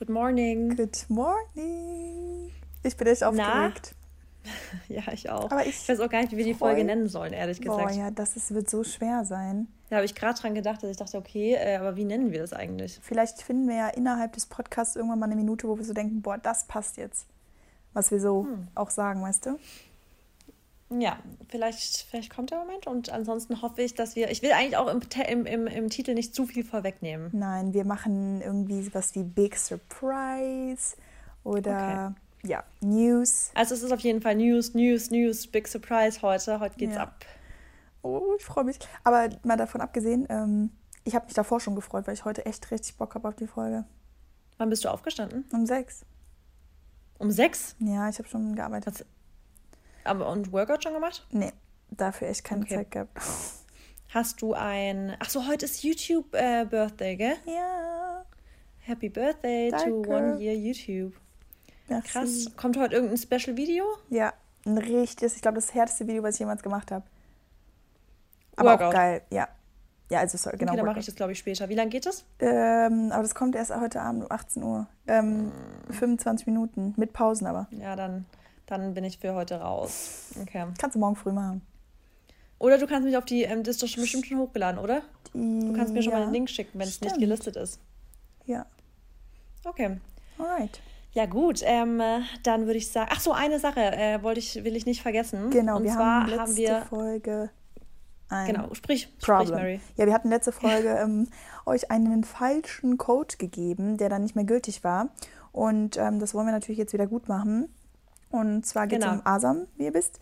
Good morning. Good morning. Ich bin echt aufgeregt. Ja, ich auch. Aber ich, ich weiß auch gar nicht, wie wir die Folge nennen sollen, ehrlich gesagt. Boah, ja, das ist, wird so schwer sein. Da habe ich gerade dran gedacht, dass ich dachte, okay, äh, aber wie nennen wir das eigentlich? Vielleicht finden wir ja innerhalb des Podcasts irgendwann mal eine Minute, wo wir so denken, boah, das passt jetzt. Was wir so hm. auch sagen, weißt du? Ja, vielleicht, vielleicht kommt der Moment und ansonsten hoffe ich, dass wir. Ich will eigentlich auch im, im, im, im Titel nicht zu viel vorwegnehmen. Nein, wir machen irgendwie was wie Big Surprise oder okay. ja, News. Also es ist auf jeden Fall News, News, News, Big Surprise heute. Heute geht's ja. ab. Oh, ich freue mich. Aber mal davon abgesehen, ähm, ich habe mich davor schon gefreut, weil ich heute echt richtig Bock habe auf die Folge. Wann bist du aufgestanden? Um sechs. Um sechs? Ja, ich habe schon gearbeitet. Was? Aber und Workout schon gemacht? Nee, dafür echt keine okay. Zeit gehabt. Hast du ein. Ach so, heute ist YouTube äh, Birthday, gell? Ja. Happy Birthday Danke. to One Year YouTube. Merci. Krass. Kommt heute irgendein Special Video? Ja, ein richtiges, ich glaube, das härteste Video, was ich jemals gemacht habe. Aber Workout. auch geil, ja. Ja, also sorry, genau. Okay, dann mache ich das, glaube ich, später. Wie lange geht das? Ähm, aber das kommt erst heute Abend um 18 Uhr. Ähm, mm. 25 Minuten, mit Pausen aber. Ja, dann dann bin ich für heute raus. Okay. Kannst du morgen früh machen. Oder du kannst mich auf die, ähm, das ist doch schon bestimmt schon hochgeladen, oder? Du kannst mir schon mal einen Link schicken, wenn es nicht gelistet ist. Ja. Okay. Alright. Ja gut, ähm, dann würde ich sagen, ach so, eine Sache äh, wollte ich, will ich nicht vergessen. Genau, Und wir zwar haben letzte haben wir, Folge genau, sprich, Problem. sprich Mary. Ja, wir hatten letzte Folge ähm, euch einen falschen Code gegeben, der dann nicht mehr gültig war. Und ähm, das wollen wir natürlich jetzt wieder gut machen. Und zwar geht es genau. um Asam, wie ihr wisst.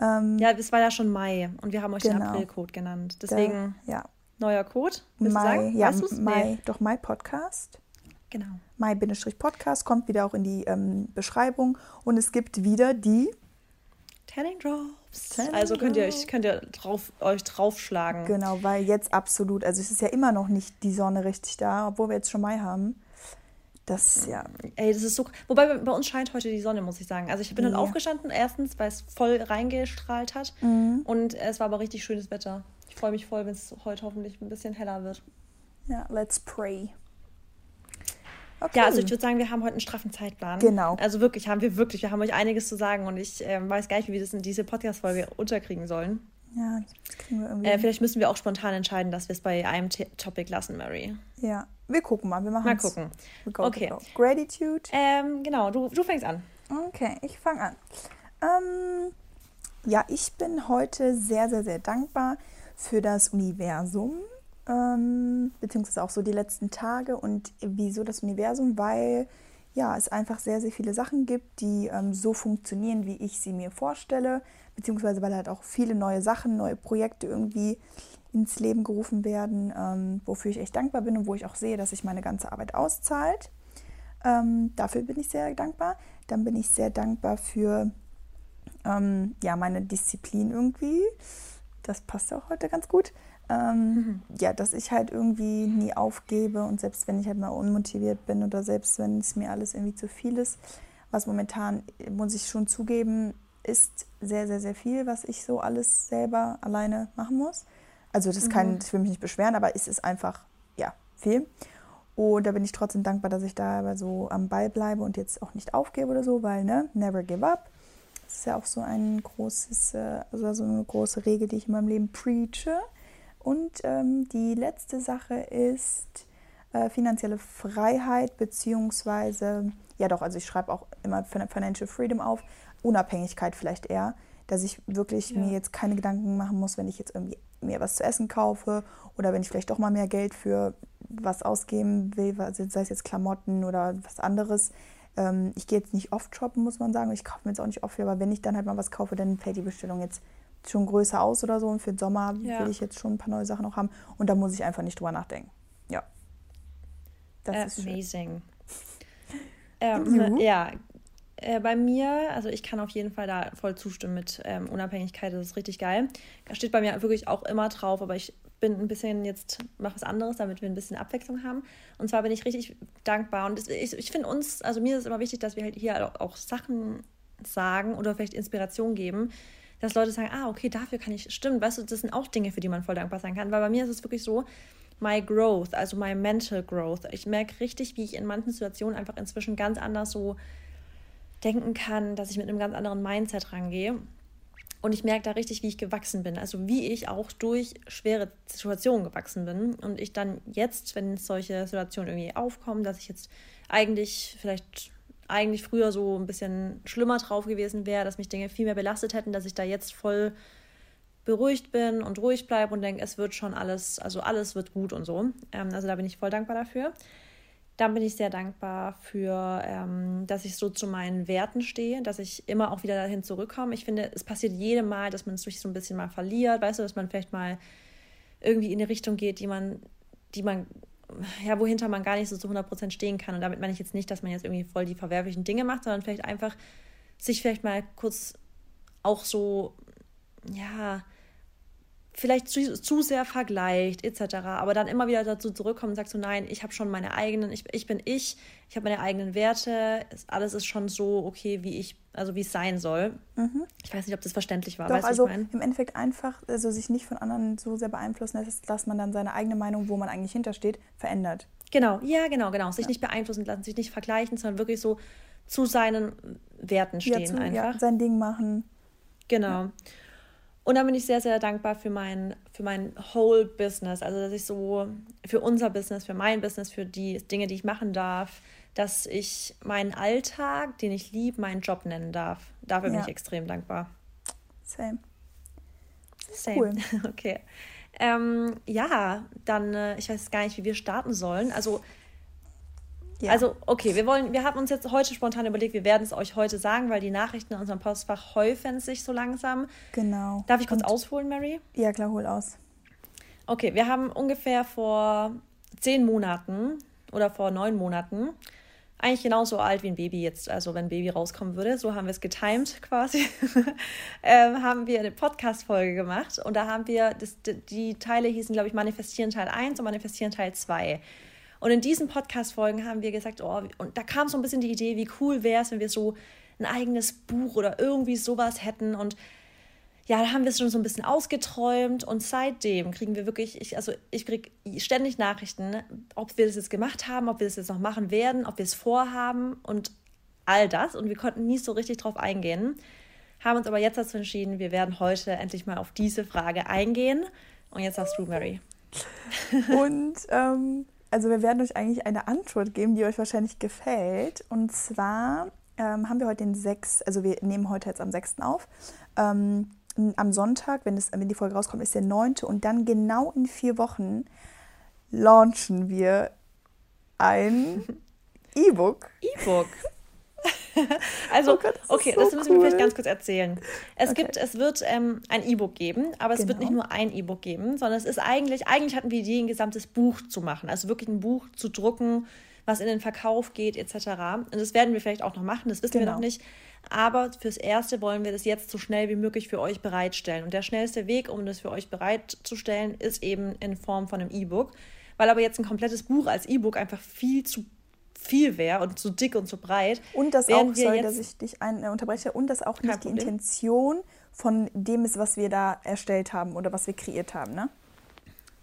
Ähm, ja, es war ja schon Mai und wir haben euch genau. den April-Code genannt. Deswegen Der, ja. neuer Code. Mai, ja, Mai, nee. doch Mai Podcast. Genau. Mai-Podcast kommt wieder auch in die ähm, Beschreibung und es gibt wieder die Tanning Drops. Tanning also könnt ihr euch könnt ihr drauf, euch draufschlagen. Genau, weil jetzt absolut, also es ist ja immer noch nicht die Sonne richtig da, obwohl wir jetzt schon Mai haben. Das, ja. Ey, das ist so. Wobei bei uns scheint heute die Sonne, muss ich sagen. Also ich bin ja. dann aufgestanden, erstens, weil es voll reingestrahlt hat. Mhm. Und es war aber richtig schönes Wetter. Ich freue mich voll, wenn es heute hoffentlich ein bisschen heller wird. Ja, let's pray. Okay. Ja, also ich würde sagen, wir haben heute einen straffen Zeitplan. Genau. Also wirklich, haben wir wirklich. Wir haben euch einiges zu sagen und ich äh, weiß gar nicht, wie wir das in diese Podcast-Folge unterkriegen sollen. Ja, das kriegen wir irgendwie. Äh, vielleicht müssen wir auch spontan entscheiden, dass wir es bei einem T Topic lassen, Mary. Ja, wir gucken mal. Wir machen Mal gucken. Go, okay. Go. Gratitude. Ähm, genau, du, du fängst an. Okay, ich fange an. Ähm, ja, ich bin heute sehr, sehr, sehr dankbar für das Universum, ähm, beziehungsweise auch so die letzten Tage. Und wieso das Universum? Weil ja, es einfach sehr, sehr viele Sachen gibt, die ähm, so funktionieren, wie ich sie mir vorstelle, beziehungsweise weil halt auch viele neue Sachen, neue Projekte irgendwie ins Leben gerufen werden, ähm, wofür ich echt dankbar bin und wo ich auch sehe, dass sich meine ganze Arbeit auszahlt. Ähm, dafür bin ich sehr dankbar. Dann bin ich sehr dankbar für ähm, ja, meine Disziplin irgendwie. Das passt auch heute ganz gut. Ähm, mhm. Ja, dass ich halt irgendwie nie aufgebe und selbst wenn ich halt mal unmotiviert bin oder selbst wenn es mir alles irgendwie zu viel ist, was momentan, muss ich schon zugeben, ist sehr, sehr, sehr viel, was ich so alles selber alleine machen muss. Also das kann, mhm. ich will mich nicht beschweren, aber es ist einfach, ja, viel. Und da bin ich trotzdem dankbar, dass ich da aber so am Ball bleibe und jetzt auch nicht aufgebe oder so, weil, ne, never give up. Das ist ja auch so ein großes, äh, also so eine große Regel, die ich in meinem Leben preache. Und ähm, die letzte Sache ist äh, finanzielle Freiheit, beziehungsweise, ja doch, also ich schreibe auch immer Financial Freedom auf, Unabhängigkeit vielleicht eher, dass ich wirklich ja. mir jetzt keine Gedanken machen muss, wenn ich jetzt irgendwie mir was zu essen kaufe oder wenn ich vielleicht doch mal mehr Geld für was ausgeben will, sei es jetzt Klamotten oder was anderes. Ähm, ich gehe jetzt nicht oft shoppen, muss man sagen. Ich kaufe mir jetzt auch nicht oft viel, aber wenn ich dann halt mal was kaufe, dann fällt die Bestellung jetzt schon größer aus oder so. Und für den Sommer ja. will ich jetzt schon ein paar neue Sachen noch haben. Und da muss ich einfach nicht drüber nachdenken. Ja. Das Amazing. ist Amazing. Ähm, ja, äh, bei mir, also ich kann auf jeden Fall da voll zustimmen mit ähm, Unabhängigkeit, das ist richtig geil. Da steht bei mir wirklich auch immer drauf, aber ich bin ein bisschen jetzt, mache was anderes, damit wir ein bisschen Abwechslung haben. Und zwar bin ich richtig dankbar und das, ich, ich finde uns, also mir ist es immer wichtig, dass wir halt hier auch, auch Sachen sagen oder vielleicht Inspiration geben, dass Leute sagen, ah, okay, dafür kann ich, stimmt, weißt du, das sind auch Dinge, für die man voll dankbar sein kann. Weil bei mir ist es wirklich so, my growth, also my mental growth. Ich merke richtig, wie ich in manchen Situationen einfach inzwischen ganz anders so denken kann, dass ich mit einem ganz anderen Mindset rangehe. Und ich merke da richtig, wie ich gewachsen bin. Also wie ich auch durch schwere Situationen gewachsen bin. Und ich dann jetzt, wenn solche Situationen irgendwie aufkommen, dass ich jetzt eigentlich vielleicht eigentlich früher so ein bisschen schlimmer drauf gewesen wäre, dass mich Dinge viel mehr belastet hätten, dass ich da jetzt voll beruhigt bin und ruhig bleibe und denke, es wird schon alles, also alles wird gut und so. Ähm, also da bin ich voll dankbar dafür. Dann bin ich sehr dankbar für, ähm, dass ich so zu meinen Werten stehe, dass ich immer auch wieder dahin zurückkomme. Ich finde, es passiert jedem Mal, dass man durch so ein bisschen mal verliert, weißt du, dass man vielleicht mal irgendwie in eine Richtung geht, die man, die man, ja, wohinter man gar nicht so zu 100% stehen kann. Und damit meine ich jetzt nicht, dass man jetzt irgendwie voll die verwerflichen Dinge macht, sondern vielleicht einfach sich vielleicht mal kurz auch so, ja, vielleicht zu, zu sehr vergleicht etc., aber dann immer wieder dazu zurückkommt und sagt so, nein, ich habe schon meine eigenen, ich, ich bin ich, ich habe meine eigenen Werte, alles ist schon so okay, wie ich, also wie es sein soll. Mhm. Ich weiß nicht, ob das verständlich war. Doch, weißt, also im Endeffekt einfach, also sich nicht von anderen so sehr beeinflussen lässt, dass man dann seine eigene Meinung, wo man eigentlich hintersteht, verändert. Genau, ja, genau, genau. Sich ja. nicht beeinflussen lassen, sich nicht vergleichen, sondern wirklich so zu seinen Werten stehen ja, zu, einfach. Ja, sein Ding machen. Genau. Ja. Und dann bin ich sehr, sehr dankbar für mein, für mein whole Business. Also, dass ich so für unser Business, für mein Business, für die Dinge, die ich machen darf, dass ich meinen Alltag, den ich liebe, meinen Job nennen darf. Dafür ja. bin ich extrem dankbar. Same. Same. Cool. Okay. Ähm, ja, dann, äh, ich weiß gar nicht, wie wir starten sollen. Also, ja. Also, okay, wir wollen, wir haben uns jetzt heute spontan überlegt, wir werden es euch heute sagen, weil die Nachrichten in unserem Postfach häufen sich so langsam. Genau. Darf ich kurz Und, ausholen, Mary? Ja, klar, hol aus. Okay, wir haben ungefähr vor zehn Monaten oder vor neun Monaten, eigentlich genauso alt wie ein Baby jetzt, also wenn ein Baby rauskommen würde, so haben wir es getimed quasi, ähm, haben wir eine Podcast-Folge gemacht und da haben wir, das, die Teile hießen, glaube ich, Manifestieren Teil 1 und Manifestieren Teil 2. Und in diesen Podcast-Folgen haben wir gesagt, oh, und da kam so ein bisschen die Idee, wie cool wäre es, wenn wir so ein eigenes Buch oder irgendwie sowas hätten. Und ja, da haben wir es schon so ein bisschen ausgeträumt und seitdem kriegen wir wirklich, ich, also ich kriege ständig Nachrichten, ob wir das jetzt gemacht haben, ob wir das jetzt noch machen werden, ob wir es vorhaben und all das. Und wir konnten nie so richtig drauf eingehen, haben uns aber jetzt dazu entschieden, wir werden heute endlich mal auf diese Frage eingehen. Und jetzt sagst du, Mary. Und ähm, also wir werden euch eigentlich eine Antwort geben, die euch wahrscheinlich gefällt. Und zwar ähm, haben wir heute den 6., also wir nehmen heute jetzt am 6. auf. Ähm, am Sonntag, wenn, das, wenn die Folge rauskommt, ist der 9. Und dann genau in vier Wochen launchen wir ein E-Book. E-Book. also, oh Gott, das okay, so das müssen cool. wir vielleicht ganz kurz erzählen. Es okay. gibt, es wird ähm, ein E-Book geben, aber es genau. wird nicht nur ein E-Book geben, sondern es ist eigentlich, eigentlich hatten wir die Idee, ein gesamtes Buch zu machen. Also wirklich ein Buch zu drucken, was in den Verkauf geht, etc. Und das werden wir vielleicht auch noch machen, das wissen genau. wir noch nicht. Aber fürs Erste wollen wir das jetzt so schnell wie möglich für euch bereitstellen. Und der schnellste Weg, um das für euch bereitzustellen, ist eben in Form von einem E-Book. Weil aber jetzt ein komplettes Buch als E-Book einfach viel zu viel wäre und zu dick und zu breit. Und das auch, sorry, dass ich dich ein, äh, unterbreche, und das auch nicht die Intention von dem ist, was wir da erstellt haben oder was wir kreiert haben, ne?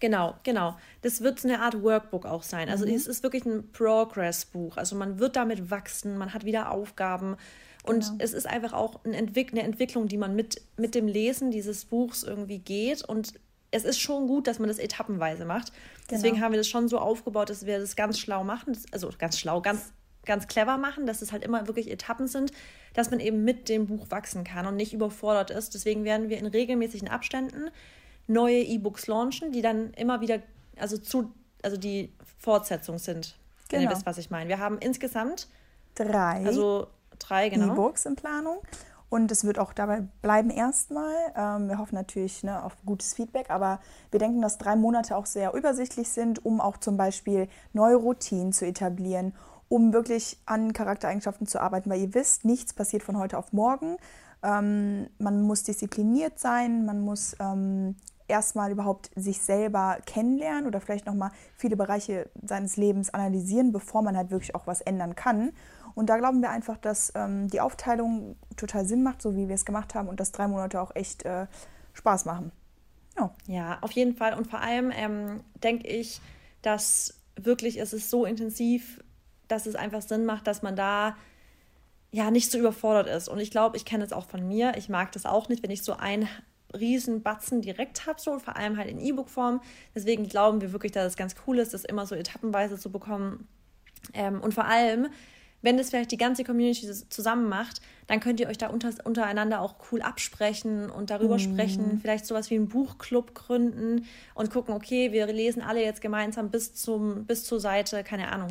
Genau, genau. Das wird eine Art Workbook auch sein. Also mhm. es ist wirklich ein Progress-Buch. Also man wird damit wachsen, man hat wieder Aufgaben. Und genau. es ist einfach auch eine Entwicklung, die man mit, mit dem Lesen dieses Buchs irgendwie geht. Und es ist schon gut, dass man das etappenweise macht. Genau. Deswegen haben wir das schon so aufgebaut, dass wir das ganz schlau machen, also ganz schlau, ganz, ganz clever machen, dass es halt immer wirklich Etappen sind, dass man eben mit dem Buch wachsen kann und nicht überfordert ist. Deswegen werden wir in regelmäßigen Abständen neue E-Books launchen, die dann immer wieder, also zu, also die Fortsetzung sind. Genau. Wenn ihr genau. wisst, was ich meine. Wir haben insgesamt drei, also drei genau. E-Books in Planung. Und es wird auch dabei bleiben erstmal. Ähm, wir hoffen natürlich ne, auf gutes Feedback, aber wir denken, dass drei Monate auch sehr übersichtlich sind, um auch zum Beispiel neue Routinen zu etablieren, um wirklich an Charaktereigenschaften zu arbeiten, weil ihr wisst, nichts passiert von heute auf morgen. Ähm, man muss diszipliniert sein, man muss ähm, erstmal überhaupt sich selber kennenlernen oder vielleicht nochmal viele Bereiche seines Lebens analysieren, bevor man halt wirklich auch was ändern kann. Und da glauben wir einfach, dass ähm, die Aufteilung total Sinn macht, so wie wir es gemacht haben und dass drei Monate auch echt äh, Spaß machen. Oh. Ja, auf jeden Fall. Und vor allem ähm, denke ich, dass wirklich es ist so intensiv, dass es einfach Sinn macht, dass man da ja nicht so überfordert ist. Und ich glaube, ich kenne es auch von mir. Ich mag das auch nicht, wenn ich so ein riesen Batzen direkt habe, so vor allem halt in E-Book-Form. Deswegen glauben wir wirklich, dass es ganz cool ist, das immer so etappenweise zu bekommen. Ähm, und vor allem, wenn das vielleicht die ganze Community zusammen macht, dann könnt ihr euch da unter, untereinander auch cool absprechen und darüber mhm. sprechen. Vielleicht sowas wie einen Buchclub gründen und gucken, okay, wir lesen alle jetzt gemeinsam bis, zum, bis zur Seite, keine Ahnung,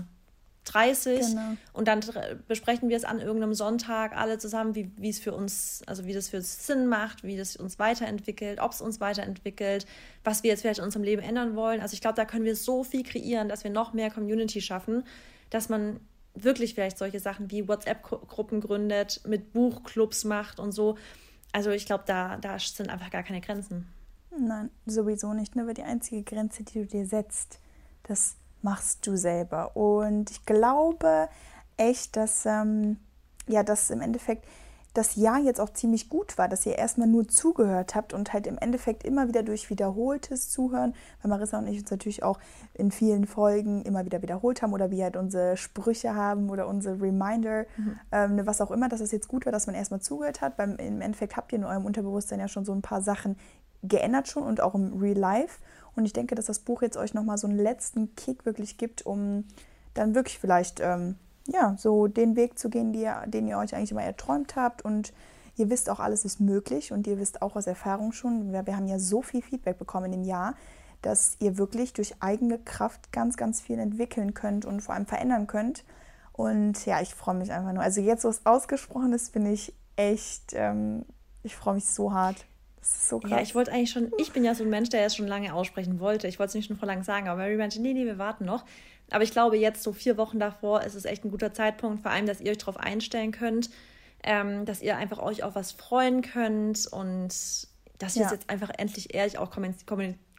30 genau. und dann besprechen wir es an irgendeinem Sonntag alle zusammen, wie, wie es für uns, also wie das für uns Sinn macht, wie das uns weiterentwickelt, ob es uns weiterentwickelt, was wir jetzt vielleicht in unserem Leben ändern wollen. Also ich glaube, da können wir so viel kreieren, dass wir noch mehr Community schaffen, dass man wirklich vielleicht solche Sachen wie WhatsApp-Gruppen gründet, mit Buchclubs macht und so. Also ich glaube, da, da sind einfach gar keine Grenzen. Nein, sowieso nicht. Nur die einzige Grenze, die du dir setzt, das machst du selber. Und ich glaube echt, dass, ähm, ja, dass im Endeffekt das Jahr jetzt auch ziemlich gut war, dass ihr erstmal nur zugehört habt und halt im Endeffekt immer wieder durch wiederholtes Zuhören, weil Marissa und ich uns natürlich auch in vielen Folgen immer wieder wiederholt haben oder wir halt unsere Sprüche haben oder unsere Reminder, mhm. ähm, was auch immer, dass es jetzt gut war, dass man erstmal zugehört hat. Beim, Im Endeffekt habt ihr in eurem Unterbewusstsein ja schon so ein paar Sachen geändert schon und auch im Real Life. Und ich denke, dass das Buch jetzt euch nochmal so einen letzten Kick wirklich gibt, um dann wirklich vielleicht ähm, ja, so den Weg zu gehen, ihr, den ihr euch eigentlich immer erträumt habt. Und ihr wisst auch, alles ist möglich und ihr wisst auch aus Erfahrung schon, wir, wir haben ja so viel Feedback bekommen im Jahr, dass ihr wirklich durch eigene Kraft ganz, ganz viel entwickeln könnt und vor allem verändern könnt. Und ja, ich freue mich einfach nur. Also jetzt, wo es ausgesprochen ist, bin ich echt, ähm, ich freue mich so hart. Das ist so krass. Ja, ich wollte eigentlich schon, ich bin ja so ein Mensch, der es schon lange aussprechen wollte. Ich wollte es nicht schon vor lang sagen, aber Mary meinte, nee, nee, wir warten noch. Aber ich glaube, jetzt so vier Wochen davor ist es echt ein guter Zeitpunkt, vor allem, dass ihr euch darauf einstellen könnt, ähm, dass ihr einfach euch auf was freuen könnt und dass wir ja. es jetzt einfach endlich ehrlich auch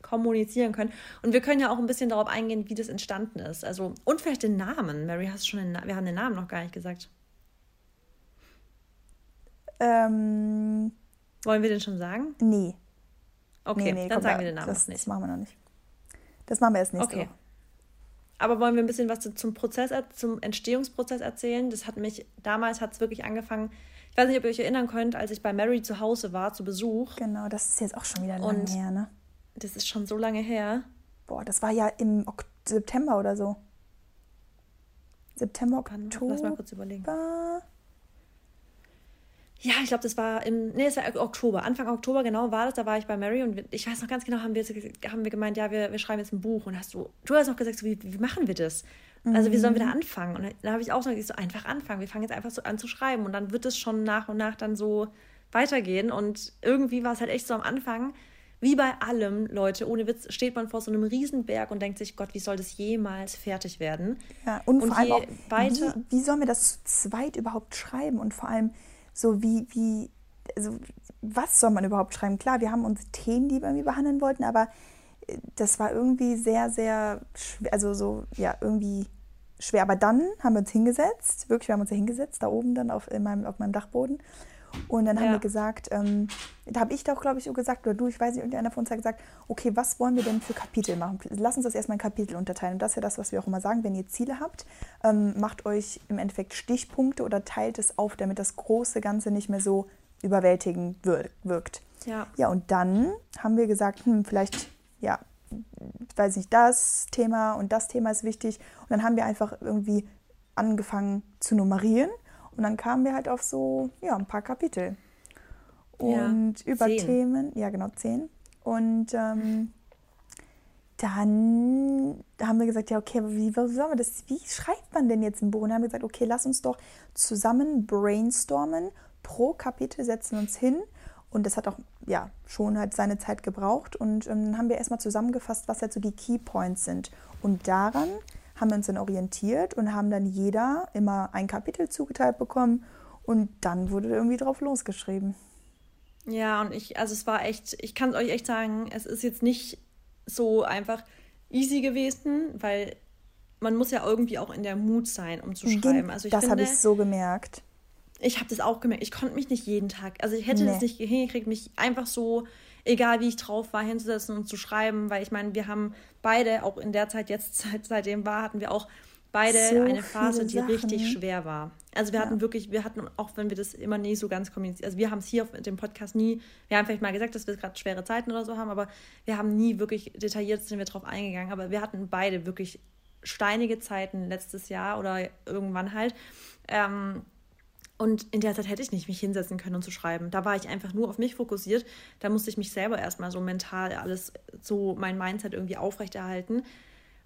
kommunizieren können. Und wir können ja auch ein bisschen darauf eingehen, wie das entstanden ist. Also, und vielleicht den Namen. Mary, hast du schon den, wir haben den Namen noch gar nicht gesagt. Ähm, wollen wir den schon sagen? Nee. Okay, nee, nee, dann sagen wir den Namen das, nicht. Das machen wir noch nicht. Das machen wir erst nächste okay. Woche. Aber wollen wir ein bisschen was zum Prozess, zum Entstehungsprozess erzählen? Das hat mich, damals hat es wirklich angefangen, ich weiß nicht, ob ihr euch erinnern könnt, als ich bei Mary zu Hause war, zu Besuch. Genau, das ist jetzt auch schon wieder lange her, ne? Das ist schon so lange her. Boah, das war ja im Ok September oder so. September, Oktober. Lass mal kurz überlegen. Ja, ich glaube, das war im, nee, es war Oktober, Anfang Oktober, genau war das, da war ich bei Mary und ich weiß noch ganz genau, haben wir, haben wir gemeint, ja, wir, wir schreiben jetzt ein Buch und hast du, du hast auch gesagt, so, wie, wie machen wir das? Also wie sollen wir da mhm. anfangen? Und da habe ich auch so gesagt, so einfach anfangen, wir fangen jetzt einfach so an zu schreiben und dann wird es schon nach und nach dann so weitergehen und irgendwie war es halt echt so am Anfang, wie bei allem, Leute, ohne Witz, steht man vor so einem Riesenberg und denkt sich, Gott, wie soll das jemals fertig werden? Ja, und, und vor allem auch, weiter, wie, wie sollen wir das zu zweit überhaupt schreiben und vor allem, so wie, wie, also was soll man überhaupt schreiben? Klar, wir haben unsere Themen, die wir irgendwie behandeln wollten, aber äh, das war irgendwie sehr, sehr, schwer, also so, ja, irgendwie schwer. Aber dann haben wir uns hingesetzt, wirklich, wir haben uns ja hingesetzt, da oben dann auf, in meinem, auf meinem Dachboden und dann haben wir gesagt, ähm, da habe ich doch, glaube ich, so gesagt, oder du, ich weiß nicht, irgendeiner von uns hat gesagt, okay, was wollen wir denn für Kapitel machen? Lass uns das erstmal in Kapitel unterteilen. Und das ist ja das, was wir auch immer sagen, wenn ihr Ziele habt, ähm, macht euch im Endeffekt Stichpunkte oder teilt es auf, damit das große Ganze nicht mehr so überwältigend wirkt. Ja. Ja, und dann haben wir gesagt, hm, vielleicht, ja, weiß nicht, das Thema und das Thema ist wichtig. Und dann haben wir einfach irgendwie angefangen zu nummerieren und dann kamen wir halt auf so, ja, ein paar Kapitel. Und ja, über zehn. Themen, ja genau, zehn. Und ähm, dann haben wir gesagt, ja, okay, wie, wie das, wie schreibt man denn jetzt ein Buch? Und dann haben wir gesagt, okay, lass uns doch zusammen brainstormen. Pro Kapitel setzen wir uns hin. Und das hat auch, ja, schon halt seine Zeit gebraucht. Und ähm, dann haben wir erstmal zusammengefasst, was halt so die Key Points sind. Und daran haben wir uns dann orientiert und haben dann jeder immer ein Kapitel zugeteilt bekommen und dann wurde irgendwie drauf losgeschrieben. Ja, und ich, also es war echt, ich kann euch echt sagen, es ist jetzt nicht so einfach easy gewesen, weil man muss ja irgendwie auch in der Mut sein, um zu schreiben. Also das habe ich so gemerkt. Ich habe das auch gemerkt. Ich konnte mich nicht jeden Tag, also ich hätte nee. das nicht hingekriegt, mich einfach so egal wie ich drauf war, hinzusetzen und zu schreiben, weil ich meine, wir haben beide, auch in der Zeit jetzt, seit, seitdem war, hatten wir auch beide so eine Phase, die Sachen. richtig schwer war. Also wir ja. hatten wirklich, wir hatten, auch wenn wir das immer nie so ganz kommuniziert, also wir haben es hier auf dem Podcast nie, wir haben vielleicht mal gesagt, dass wir gerade schwere Zeiten oder so haben, aber wir haben nie wirklich detailliert sind wir drauf eingegangen. Aber wir hatten beide wirklich steinige Zeiten letztes Jahr oder irgendwann halt. Ähm, und in der Zeit hätte ich nicht mich hinsetzen können und zu schreiben. Da war ich einfach nur auf mich fokussiert. Da musste ich mich selber erstmal so mental alles, so mein Mindset irgendwie aufrechterhalten.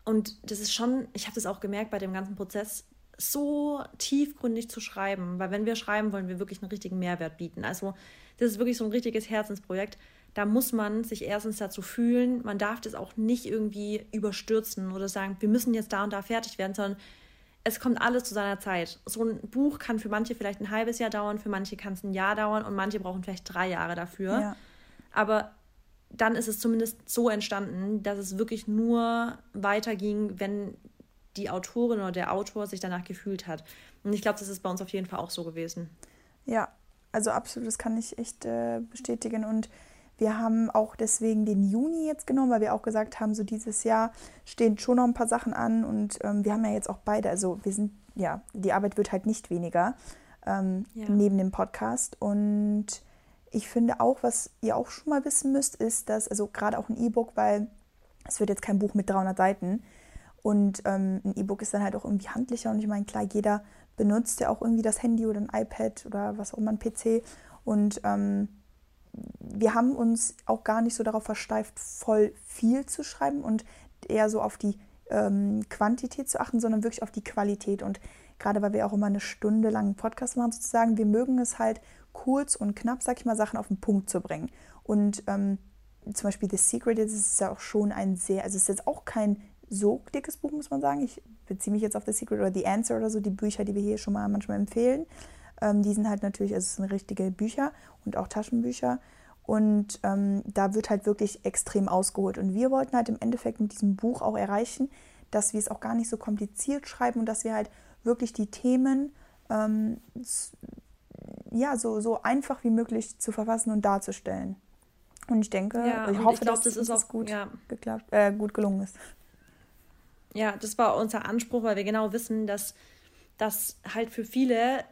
Und das ist schon, ich habe das auch gemerkt bei dem ganzen Prozess, so tiefgründig zu schreiben, weil wenn wir schreiben, wollen wir wirklich einen richtigen Mehrwert bieten. Also das ist wirklich so ein richtiges Herzensprojekt. Da muss man sich erstens dazu fühlen, man darf das auch nicht irgendwie überstürzen oder sagen, wir müssen jetzt da und da fertig werden, sondern es kommt alles zu seiner Zeit. So ein Buch kann für manche vielleicht ein halbes Jahr dauern, für manche kann es ein Jahr dauern und manche brauchen vielleicht drei Jahre dafür. Ja. Aber dann ist es zumindest so entstanden, dass es wirklich nur weiterging, wenn die Autorin oder der Autor sich danach gefühlt hat. Und ich glaube, das ist bei uns auf jeden Fall auch so gewesen. Ja, also absolut, das kann ich echt äh, bestätigen. Und wir haben auch deswegen den Juni jetzt genommen, weil wir auch gesagt haben, so dieses Jahr stehen schon noch ein paar Sachen an und ähm, wir haben ja jetzt auch beide, also wir sind, ja, die Arbeit wird halt nicht weniger ähm, ja. neben dem Podcast. Und ich finde auch, was ihr auch schon mal wissen müsst, ist, dass, also gerade auch ein E-Book, weil es wird jetzt kein Buch mit 300 Seiten und ähm, ein E-Book ist dann halt auch irgendwie handlicher und ich meine, klar, jeder benutzt ja auch irgendwie das Handy oder ein iPad oder was auch immer, ein PC und ähm, wir haben uns auch gar nicht so darauf versteift, voll viel zu schreiben und eher so auf die ähm, Quantität zu achten, sondern wirklich auf die Qualität und gerade weil wir auch immer eine Stunde lang einen Podcast machen sozusagen, wir mögen es halt kurz und knapp, sag ich mal, Sachen auf den Punkt zu bringen. Und ähm, zum Beispiel The Secret das ist ja auch schon ein sehr, also es ist jetzt auch kein so dickes Buch, muss man sagen. Ich beziehe mich jetzt auf The Secret oder The Answer oder so, die Bücher, die wir hier schon mal manchmal empfehlen. Ähm, die sind halt natürlich, also es sind richtige Bücher und auch Taschenbücher. Und ähm, da wird halt wirklich extrem ausgeholt. Und wir wollten halt im Endeffekt mit diesem Buch auch erreichen, dass wir es auch gar nicht so kompliziert schreiben und dass wir halt wirklich die Themen ähm, ja, so, so einfach wie möglich zu verfassen und darzustellen. Und ich denke, ja, ich hoffe, ich glaub, dass das ist auch gut, ja. geklappt, äh, gut gelungen ist. Ja, das war unser Anspruch, weil wir genau wissen, dass das halt für viele,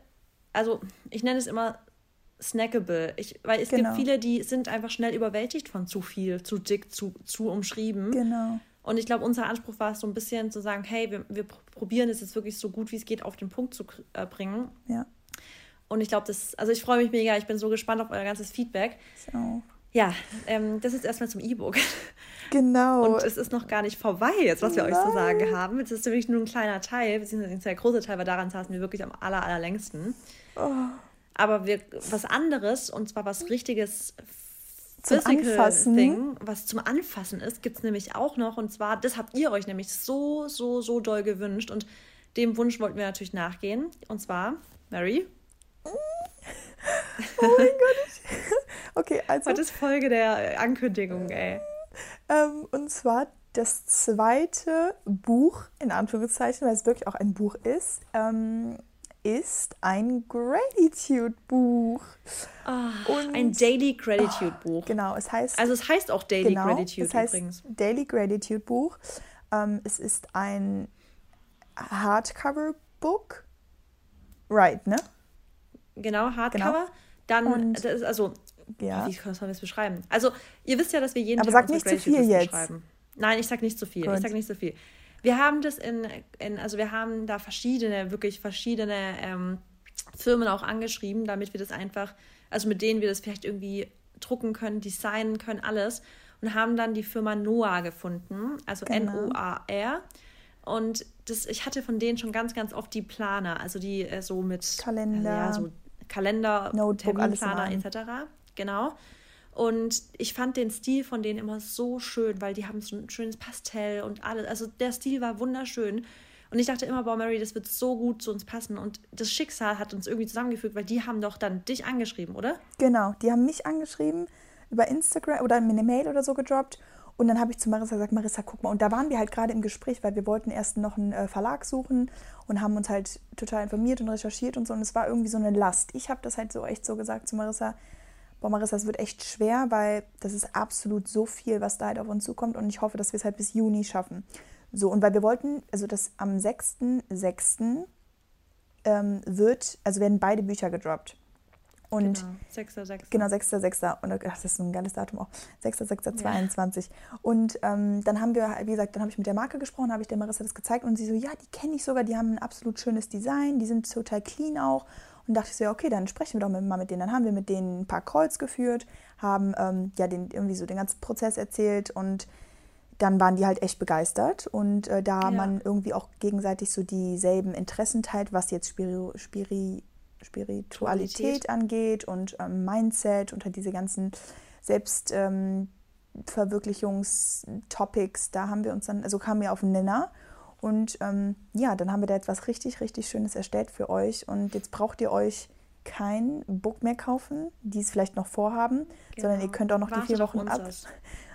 also ich nenne es immer snackable, ich, weil es genau. gibt viele, die sind einfach schnell überwältigt von zu viel, zu dick, zu, zu umschrieben. Genau. Und ich glaube, unser Anspruch war es so ein bisschen zu sagen, hey, wir, wir probieren es jetzt wirklich so gut wie es geht auf den Punkt zu äh, bringen. Ja. Und ich glaube, das, also ich freue mich mega, ich bin so gespannt auf euer ganzes Feedback. Ich auch. Ja, ähm, das ist erstmal zum E-Book. Genau. Und es ist noch gar nicht vorbei jetzt, was wir Nein. euch zu sagen haben. Es ist nämlich nur ein kleiner Teil, beziehungsweise ein sehr großer Teil, weil daran saßen wir wirklich am aller, allerlängsten. Oh. Aber wir, was anderes, und zwar was richtiges zum Anfassen. Thing, was zum Anfassen ist, gibt es nämlich auch noch. Und zwar, das habt ihr euch nämlich so, so, so doll gewünscht. Und dem Wunsch wollten wir natürlich nachgehen. Und zwar, Mary, Oh mein Gott. Okay, also. Was ist Folge der Ankündigung, ey? Ähm, und zwar das zweite Buch, in Anführungszeichen, weil es wirklich auch ein Buch ist, ähm, ist ein Gratitude-Buch. Oh, ein Daily Gratitude-Buch. Oh, genau, es heißt. Also, es heißt auch Daily genau, Gratitude es heißt übrigens. Daily Gratitude-Buch. Ähm, es ist ein Hardcover-Book. Right, ne? Genau, Hardcover. Genau. Dann, und, das also, ja. wie kann man das beschreiben? Also, ihr wisst ja, dass wir jeden Aber Tag sag nicht zu viel jetzt. Nein, ich sag nicht zu viel. Gut. Ich sag nicht zu viel. Wir haben das in, in, also wir haben da verschiedene, wirklich verschiedene ähm, Firmen auch angeschrieben, damit wir das einfach, also mit denen wir das vielleicht irgendwie drucken können, designen können, alles. Und haben dann die Firma Noah gefunden, also genau. N-O-A-R. Und das, ich hatte von denen schon ganz, ganz oft die Planer, also die äh, so mit Kalender, ja, so Kalender, Notebook, Terminplaner etc. Genau. Und ich fand den Stil von denen immer so schön, weil die haben so ein schönes Pastell und alles. Also der Stil war wunderschön. Und ich dachte immer, boah, Mary, das wird so gut zu uns passen. Und das Schicksal hat uns irgendwie zusammengefügt, weil die haben doch dann dich angeschrieben, oder? Genau, die haben mich angeschrieben über Instagram oder eine Mail oder so gedroppt. Und dann habe ich zu Marissa gesagt, Marissa, guck mal. Und da waren wir halt gerade im Gespräch, weil wir wollten erst noch einen äh, Verlag suchen und haben uns halt total informiert und recherchiert und so. Und es war irgendwie so eine Last. Ich habe das halt so echt so gesagt zu Marissa, boah Marissa, es wird echt schwer, weil das ist absolut so viel, was da halt auf uns zukommt und ich hoffe, dass wir es halt bis Juni schaffen. So, und weil wir wollten, also das am 6.6. Ähm, wird, also werden beide Bücher gedroppt. Und genau, 6.6. Genau, 6.6. Und ach, das ist ein geiles Datum auch. 6.6.22. Ja. Und ähm, dann haben wir, wie gesagt, dann habe ich mit der Marke gesprochen, habe ich der Marissa das gezeigt und sie so, ja, die kenne ich sogar, die haben ein absolut schönes Design, die sind total clean auch. Und dachte ich so, ja, okay, dann sprechen wir doch mal mit denen. Dann haben wir mit denen ein paar Calls geführt, haben ähm, ja den, irgendwie so den ganzen Prozess erzählt und dann waren die halt echt begeistert. Und äh, da ja. man irgendwie auch gegenseitig so dieselben Interessen teilt, was jetzt Spiri, Spiri Spiritualität angeht und ähm, Mindset und halt diese ganzen Selbstverwirklichungstopics, ähm, da haben wir uns dann, also kamen wir auf den Nenner. Und ähm, ja, dann haben wir da etwas richtig, richtig Schönes erstellt für euch. Und jetzt braucht ihr euch kein Book mehr kaufen, die es vielleicht noch vorhaben, genau. sondern ihr könnt auch noch Wartet die vier Wochen ab,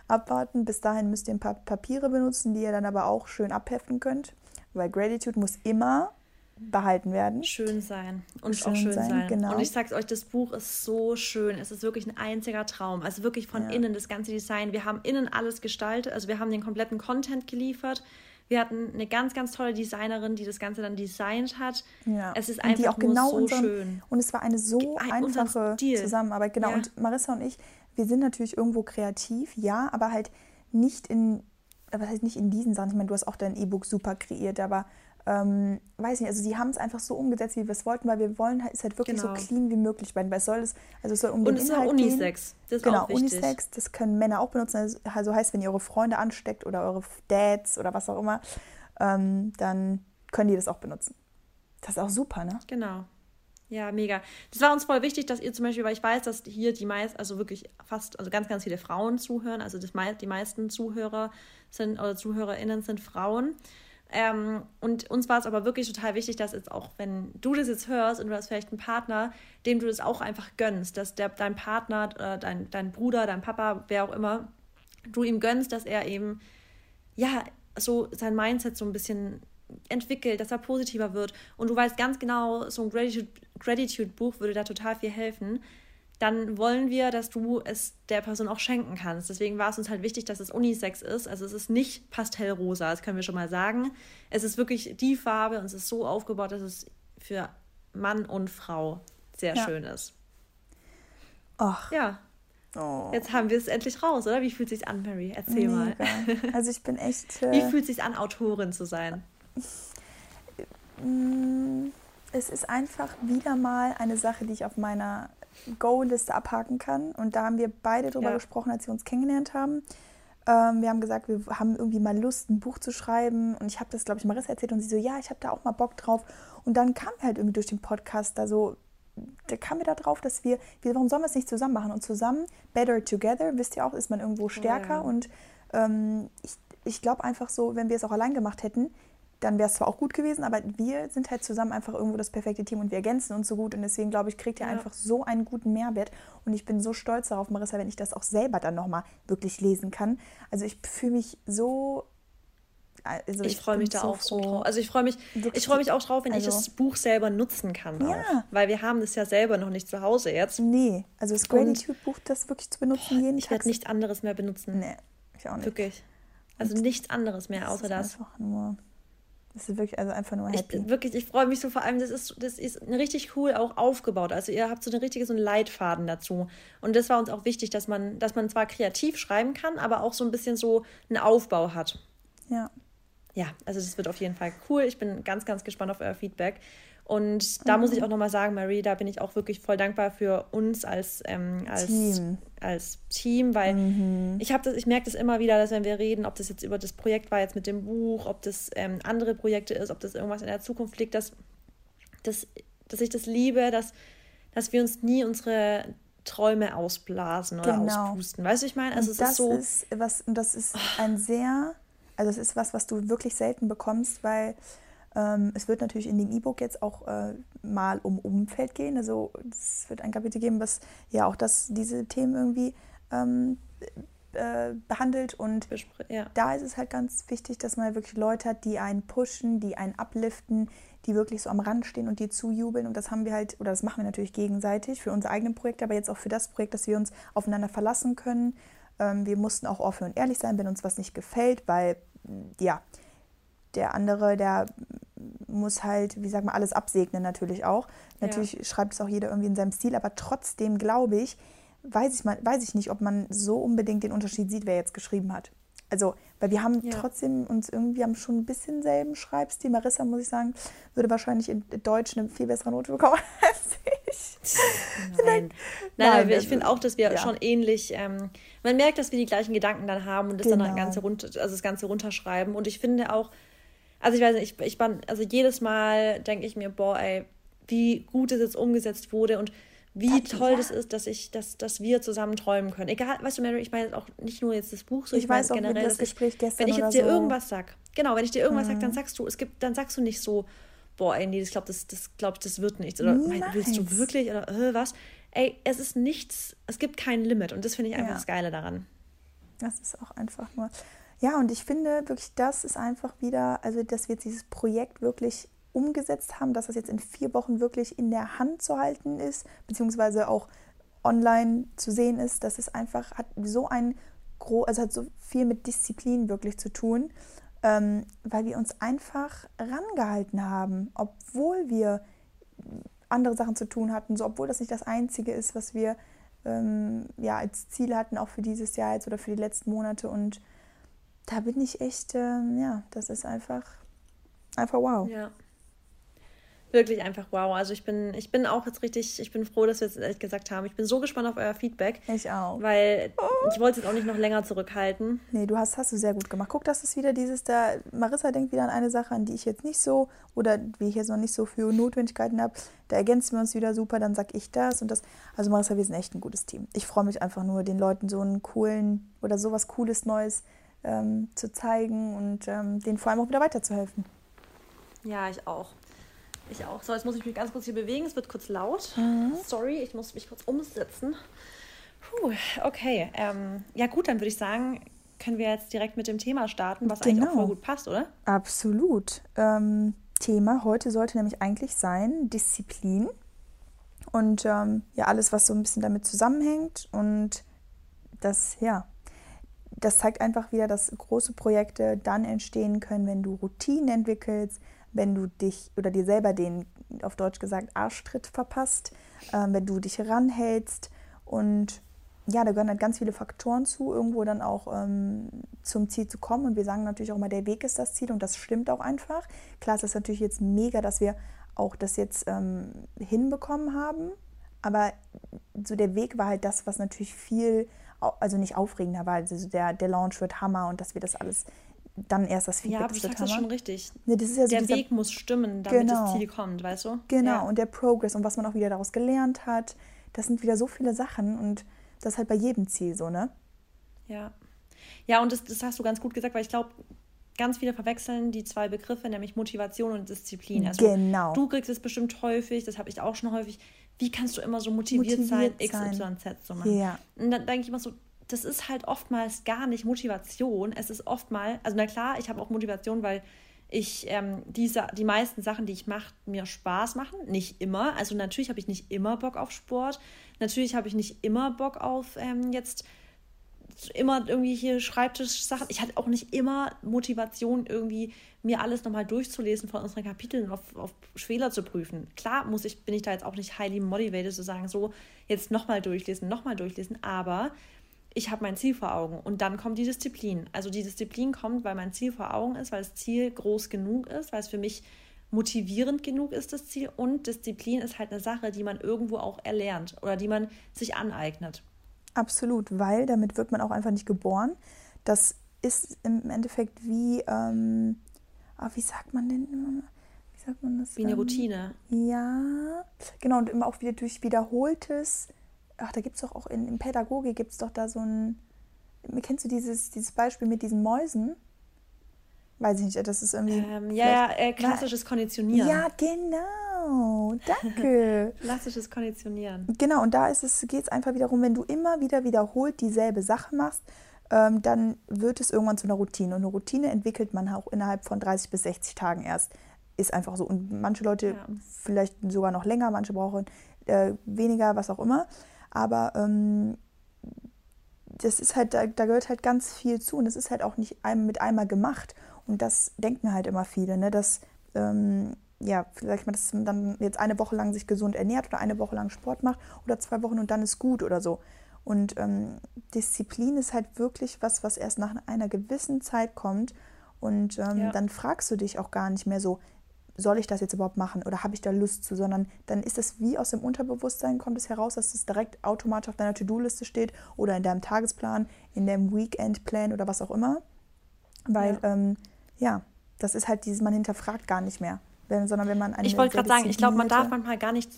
abwarten. Bis dahin müsst ihr ein paar Papiere benutzen, die ihr dann aber auch schön abheften könnt. Weil Gratitude muss immer behalten werden. Schön sein und schön auch schön sein. sein. Genau. Und ich sag's euch, das Buch ist so schön. Es ist wirklich ein einziger Traum. Also wirklich von ja. innen das ganze Design. Wir haben innen alles gestaltet. Also wir haben den kompletten Content geliefert. Wir hatten eine ganz, ganz tolle Designerin, die das Ganze dann designt hat. Ja. Es ist einfach genau so unseren, schön. Und es war eine so einfache Zusammenarbeit. Genau. Ja. Und Marissa und ich, wir sind natürlich irgendwo kreativ, ja, aber halt nicht in, was heißt nicht in diesen Sachen. Ich meine, du hast auch dein E-Book super kreiert, aber ähm, weiß nicht, also sie haben es einfach so umgesetzt, wie wir es wollten, weil wir wollen halt, ist halt wirklich genau. so clean wie möglich sein. Weil es soll es, also es soll um Und den es Inhalt ist Unisex. Gehen. Das ist genau, auch Unisex, das können Männer auch benutzen. Also, also heißt, wenn ihr eure Freunde ansteckt oder eure Dads oder was auch immer, ähm, dann können die das auch benutzen. Das ist auch super, ne? Genau. Ja, mega. Das war uns voll wichtig, dass ihr zum Beispiel, weil ich weiß, dass hier die meisten, also wirklich fast, also ganz, ganz viele Frauen zuhören, also das, die meisten Zuhörer sind oder ZuhörerInnen sind Frauen. Ähm, und uns war es aber wirklich total wichtig, dass jetzt auch, wenn du das jetzt hörst und du hast vielleicht einen Partner, dem du das auch einfach gönnst, dass der, dein Partner, äh, dein, dein Bruder, dein Papa, wer auch immer, du ihm gönnst, dass er eben, ja, so sein Mindset so ein bisschen entwickelt, dass er positiver wird. Und du weißt ganz genau, so ein Gratitude-Buch Gratitude würde da total viel helfen dann wollen wir, dass du es der Person auch schenken kannst. Deswegen war es uns halt wichtig, dass es Unisex ist. Also es ist nicht pastellrosa, das können wir schon mal sagen. Es ist wirklich die Farbe und es ist so aufgebaut, dass es für Mann und Frau sehr ja. schön ist. Ach. Ja. Oh. Jetzt haben wir es endlich raus, oder? Wie fühlt es sich an, Mary? Erzähl Mega. mal. Also ich bin echt. Äh, Wie fühlt es sich an, Autorin zu sein? Mm, es ist einfach wieder mal eine Sache, die ich auf meiner Go-Liste abhaken kann. Und da haben wir beide drüber ja. gesprochen, als wir uns kennengelernt haben. Ähm, wir haben gesagt, wir haben irgendwie mal Lust, ein Buch zu schreiben. Und ich habe das, glaube ich, Marissa erzählt und sie so, ja, ich habe da auch mal Bock drauf. Und dann kam halt irgendwie durch den Podcast da so, da kam mir da drauf, dass wir, wir warum sollen wir es nicht zusammen machen? Und zusammen, better together, wisst ihr auch, ist man irgendwo stärker. Ja. Und ähm, ich, ich glaube einfach so, wenn wir es auch allein gemacht hätten, dann wäre es zwar auch gut gewesen, aber wir sind halt zusammen einfach irgendwo das perfekte Team und wir ergänzen uns so gut und deswegen glaube ich, kriegt ihr ja. einfach so einen guten Mehrwert und ich bin so stolz darauf, Marissa, wenn ich das auch selber dann nochmal wirklich lesen kann. Also ich fühle mich so also ich, ich freue mich da so auch so drauf. Also ich freue mich, ich freue mich auch drauf, wenn also, ich das Buch selber nutzen kann. Ja. Auch. Weil wir haben das ja selber noch nicht zu Hause jetzt. Nee, also das Gratitude-Buch, das wirklich zu benutzen boah, jeden ich Tag. Ich werde nichts anderes mehr benutzen. Nee, ich auch nicht. Wirklich. Also und nichts anderes mehr außer das. Einfach nur das ist wirklich also einfach nur happy. Ich, wirklich, ich freue mich so vor allem, das ist, das ist richtig cool auch aufgebaut. Also ihr habt so eine richtige so einen Leitfaden dazu. Und das war uns auch wichtig, dass man, dass man zwar kreativ schreiben kann, aber auch so ein bisschen so einen Aufbau hat. Ja. Ja, also das wird auf jeden Fall cool. Ich bin ganz, ganz gespannt auf euer Feedback. Und da mhm. muss ich auch nochmal sagen, Marie, da bin ich auch wirklich voll dankbar für uns als, ähm, als Team, als Team weil mhm. ich habe das, ich merke das immer wieder, dass wenn wir reden, ob das jetzt über das Projekt war, jetzt mit dem Buch, ob das ähm, andere Projekte ist, ob das irgendwas in der Zukunft liegt, dass, dass, dass ich das liebe, dass, dass wir uns nie unsere Träume ausblasen oder genau. auspusten. Weißt du, ich meine? Also und das ist so. Ist was, das ist ein sehr, also es ist was, was du wirklich selten bekommst, weil es wird natürlich in dem E-Book jetzt auch äh, mal um Umfeld gehen. Also es wird ein Kapitel geben, was ja auch das, diese Themen irgendwie ähm, äh, behandelt. Und ja. da ist es halt ganz wichtig, dass man wirklich Leute hat, die einen pushen, die einen upliften, die wirklich so am Rand stehen und dir zujubeln. Und das haben wir halt, oder das machen wir natürlich gegenseitig für unsere eigenen Projekte, aber jetzt auch für das Projekt, dass wir uns aufeinander verlassen können. Ähm, wir mussten auch offen und ehrlich sein, wenn uns was nicht gefällt, weil, ja, der andere, der muss halt, wie sagt man, alles absegnen natürlich auch. Natürlich ja. schreibt es auch jeder irgendwie in seinem Stil, aber trotzdem glaube ich, weiß ich, mal, weiß ich nicht, ob man so unbedingt den Unterschied sieht, wer jetzt geschrieben hat. Also, weil wir haben ja. trotzdem uns irgendwie haben schon ein bisschen selben Schreibstil. Marissa, muss ich sagen, würde wahrscheinlich in Deutsch eine viel bessere Note bekommen als ich. Nein, nein, nein ich finde auch, dass wir ja. schon ähnlich, ähm, man merkt, dass wir die gleichen Gedanken dann haben und das genau. dann das ganze, runter, also das ganze runterschreiben. Und ich finde auch, also ich weiß nicht, ich, ich bin, also jedes Mal denke ich mir, boah, ey, wie gut es jetzt umgesetzt wurde und wie das, toll ja. das ist, dass ich, dass, dass wir zusammen träumen können. Egal, weißt du, Mary, ich meine auch nicht nur jetzt das Buch, so ich, ich weiß auch generell, das Gespräch ich, gestern wenn ich jetzt dir so. irgendwas sag, genau, wenn ich dir irgendwas mhm. sag, dann sagst du, es gibt, dann sagst du nicht so, boah, ey, nee, ich glaube, das, das, glaub, das wird nichts oder mein, willst du wirklich oder äh, was? Ey, es ist nichts, es gibt kein Limit und das finde ich einfach ja. das Geile daran. Das ist auch einfach nur ja, und ich finde wirklich, das ist einfach wieder, also dass wir jetzt dieses Projekt wirklich umgesetzt haben, dass das jetzt in vier Wochen wirklich in der Hand zu halten ist, beziehungsweise auch online zu sehen ist, dass es einfach hat so ein also hat so viel mit Disziplin wirklich zu tun, ähm, weil wir uns einfach rangehalten haben, obwohl wir andere Sachen zu tun hatten, so obwohl das nicht das Einzige ist, was wir ähm, ja als Ziel hatten, auch für dieses Jahr jetzt oder für die letzten Monate und da bin ich echt, ähm, ja, das ist einfach, einfach wow. Ja. Wirklich einfach wow. Also ich bin, ich bin auch jetzt richtig, ich bin froh, dass wir es ehrlich gesagt haben. Ich bin so gespannt auf euer Feedback. Ich auch. Weil oh. ich wollte es jetzt auch nicht noch länger zurückhalten. Nee, du hast, hast du sehr gut gemacht. Guck, das ist wieder dieses da, Marissa denkt wieder an eine Sache, an die ich jetzt nicht so oder wie ich jetzt noch nicht so für Notwendigkeiten habe. Da ergänzen wir uns wieder super, dann sag ich das und das. Also Marissa, wir sind echt ein gutes Team. Ich freue mich einfach nur, den Leuten so einen coolen oder sowas Cooles Neues ähm, zu zeigen und ähm, denen vor allem auch wieder weiterzuhelfen. Ja, ich auch. Ich auch. So, jetzt muss ich mich ganz kurz hier bewegen. Es wird kurz laut. Mhm. Sorry, ich muss mich kurz umsetzen. Puh, okay. Ähm, ja, gut, dann würde ich sagen, können wir jetzt direkt mit dem Thema starten, was genau. eigentlich auch voll gut passt, oder? Absolut. Ähm, Thema heute sollte nämlich eigentlich sein Disziplin und ähm, ja alles, was so ein bisschen damit zusammenhängt und das ja das zeigt einfach wieder, dass große Projekte dann entstehen können, wenn du Routinen entwickelst, wenn du dich oder dir selber den, auf Deutsch gesagt, Arschtritt verpasst, äh, wenn du dich ranhältst und ja, da gehören halt ganz viele Faktoren zu, irgendwo dann auch ähm, zum Ziel zu kommen. Und wir sagen natürlich auch immer, der Weg ist das Ziel und das stimmt auch einfach. Klar, es ist natürlich jetzt mega, dass wir auch das jetzt ähm, hinbekommen haben. Aber so der Weg war halt das, was natürlich viel also nicht aufregender war. Also der, der Launch wird Hammer und dass wir das alles dann erst das Feedback Ja, aber sagst das schon richtig. Ne, das ja so der dieser, Weg muss stimmen, damit genau, das Ziel kommt, weißt du? Genau, ja. und der Progress und was man auch wieder daraus gelernt hat. Das sind wieder so viele Sachen und das halt bei jedem Ziel so, ne? Ja. Ja, und das, das hast du ganz gut gesagt, weil ich glaube, ganz viele verwechseln die zwei Begriffe, nämlich Motivation und Disziplin. Also genau. Du kriegst es bestimmt häufig, das habe ich auch schon häufig wie kannst du immer so motiviert, motiviert sein, XYZ zu machen? Ja. Und dann denke ich immer so, das ist halt oftmals gar nicht Motivation. Es ist oftmals, also na klar, ich habe auch Motivation, weil ich ähm, diese, die meisten Sachen, die ich mache, mir Spaß machen. Nicht immer. Also natürlich habe ich nicht immer Bock auf Sport. Natürlich habe ich nicht immer Bock auf ähm, jetzt immer irgendwie hier Schreibtisch-Sachen. Ich hatte auch nicht immer Motivation, irgendwie mir alles nochmal durchzulesen von unseren Kapiteln auf, auf Fehler zu prüfen. Klar muss ich, bin ich da jetzt auch nicht highly motivated zu sagen, so jetzt nochmal durchlesen, nochmal durchlesen, aber ich habe mein Ziel vor Augen und dann kommt die Disziplin. Also die Disziplin kommt, weil mein Ziel vor Augen ist, weil das Ziel groß genug ist, weil es für mich motivierend genug ist, das Ziel. Und Disziplin ist halt eine Sache, die man irgendwo auch erlernt oder die man sich aneignet. Absolut, weil damit wird man auch einfach nicht geboren. Das ist im Endeffekt wie, ähm, ah, wie sagt man denn? Wie sagt man das? Wie eine Routine. Ja, genau, und immer auch wieder durch wiederholtes, ach, da gibt es doch auch in, in Pädagogik gibt es doch da so ein, kennst du dieses, dieses Beispiel mit diesen Mäusen? Weiß ich nicht, das ist irgendwie. Ähm, ja, ja, äh, klassisches Konditionieren. Ja, genau. Danke. klassisches Konditionieren. Genau, und da es, geht es einfach wiederum, wenn du immer wieder wiederholt dieselbe Sache machst, ähm, dann wird es irgendwann zu einer Routine. Und eine Routine entwickelt man auch innerhalb von 30 bis 60 Tagen erst. ist einfach so. Und manche Leute ja. vielleicht sogar noch länger, manche brauchen äh, weniger, was auch immer. Aber ähm, das ist halt, da, da, gehört halt ganz viel zu und das ist halt auch nicht einem mit einmal gemacht. Und das denken halt immer viele, ne? dass, ähm, ja, vielleicht mal, dass man dann jetzt eine Woche lang sich gesund ernährt oder eine Woche lang Sport macht oder zwei Wochen und dann ist gut oder so. Und ähm, Disziplin ist halt wirklich was, was erst nach einer gewissen Zeit kommt. Und ähm, ja. dann fragst du dich auch gar nicht mehr so, soll ich das jetzt überhaupt machen oder habe ich da Lust zu, sondern dann ist es wie aus dem Unterbewusstsein kommt es heraus, dass es direkt automatisch auf deiner To-Do-Liste steht oder in deinem Tagesplan, in deinem Weekend-Plan oder was auch immer. Weil, ja, ähm, ja das ist halt dieses, man hinterfragt gar nicht mehr, wenn, sondern wenn man eine Ich wollte gerade sagen, ich glaube, man darf manchmal gar nicht,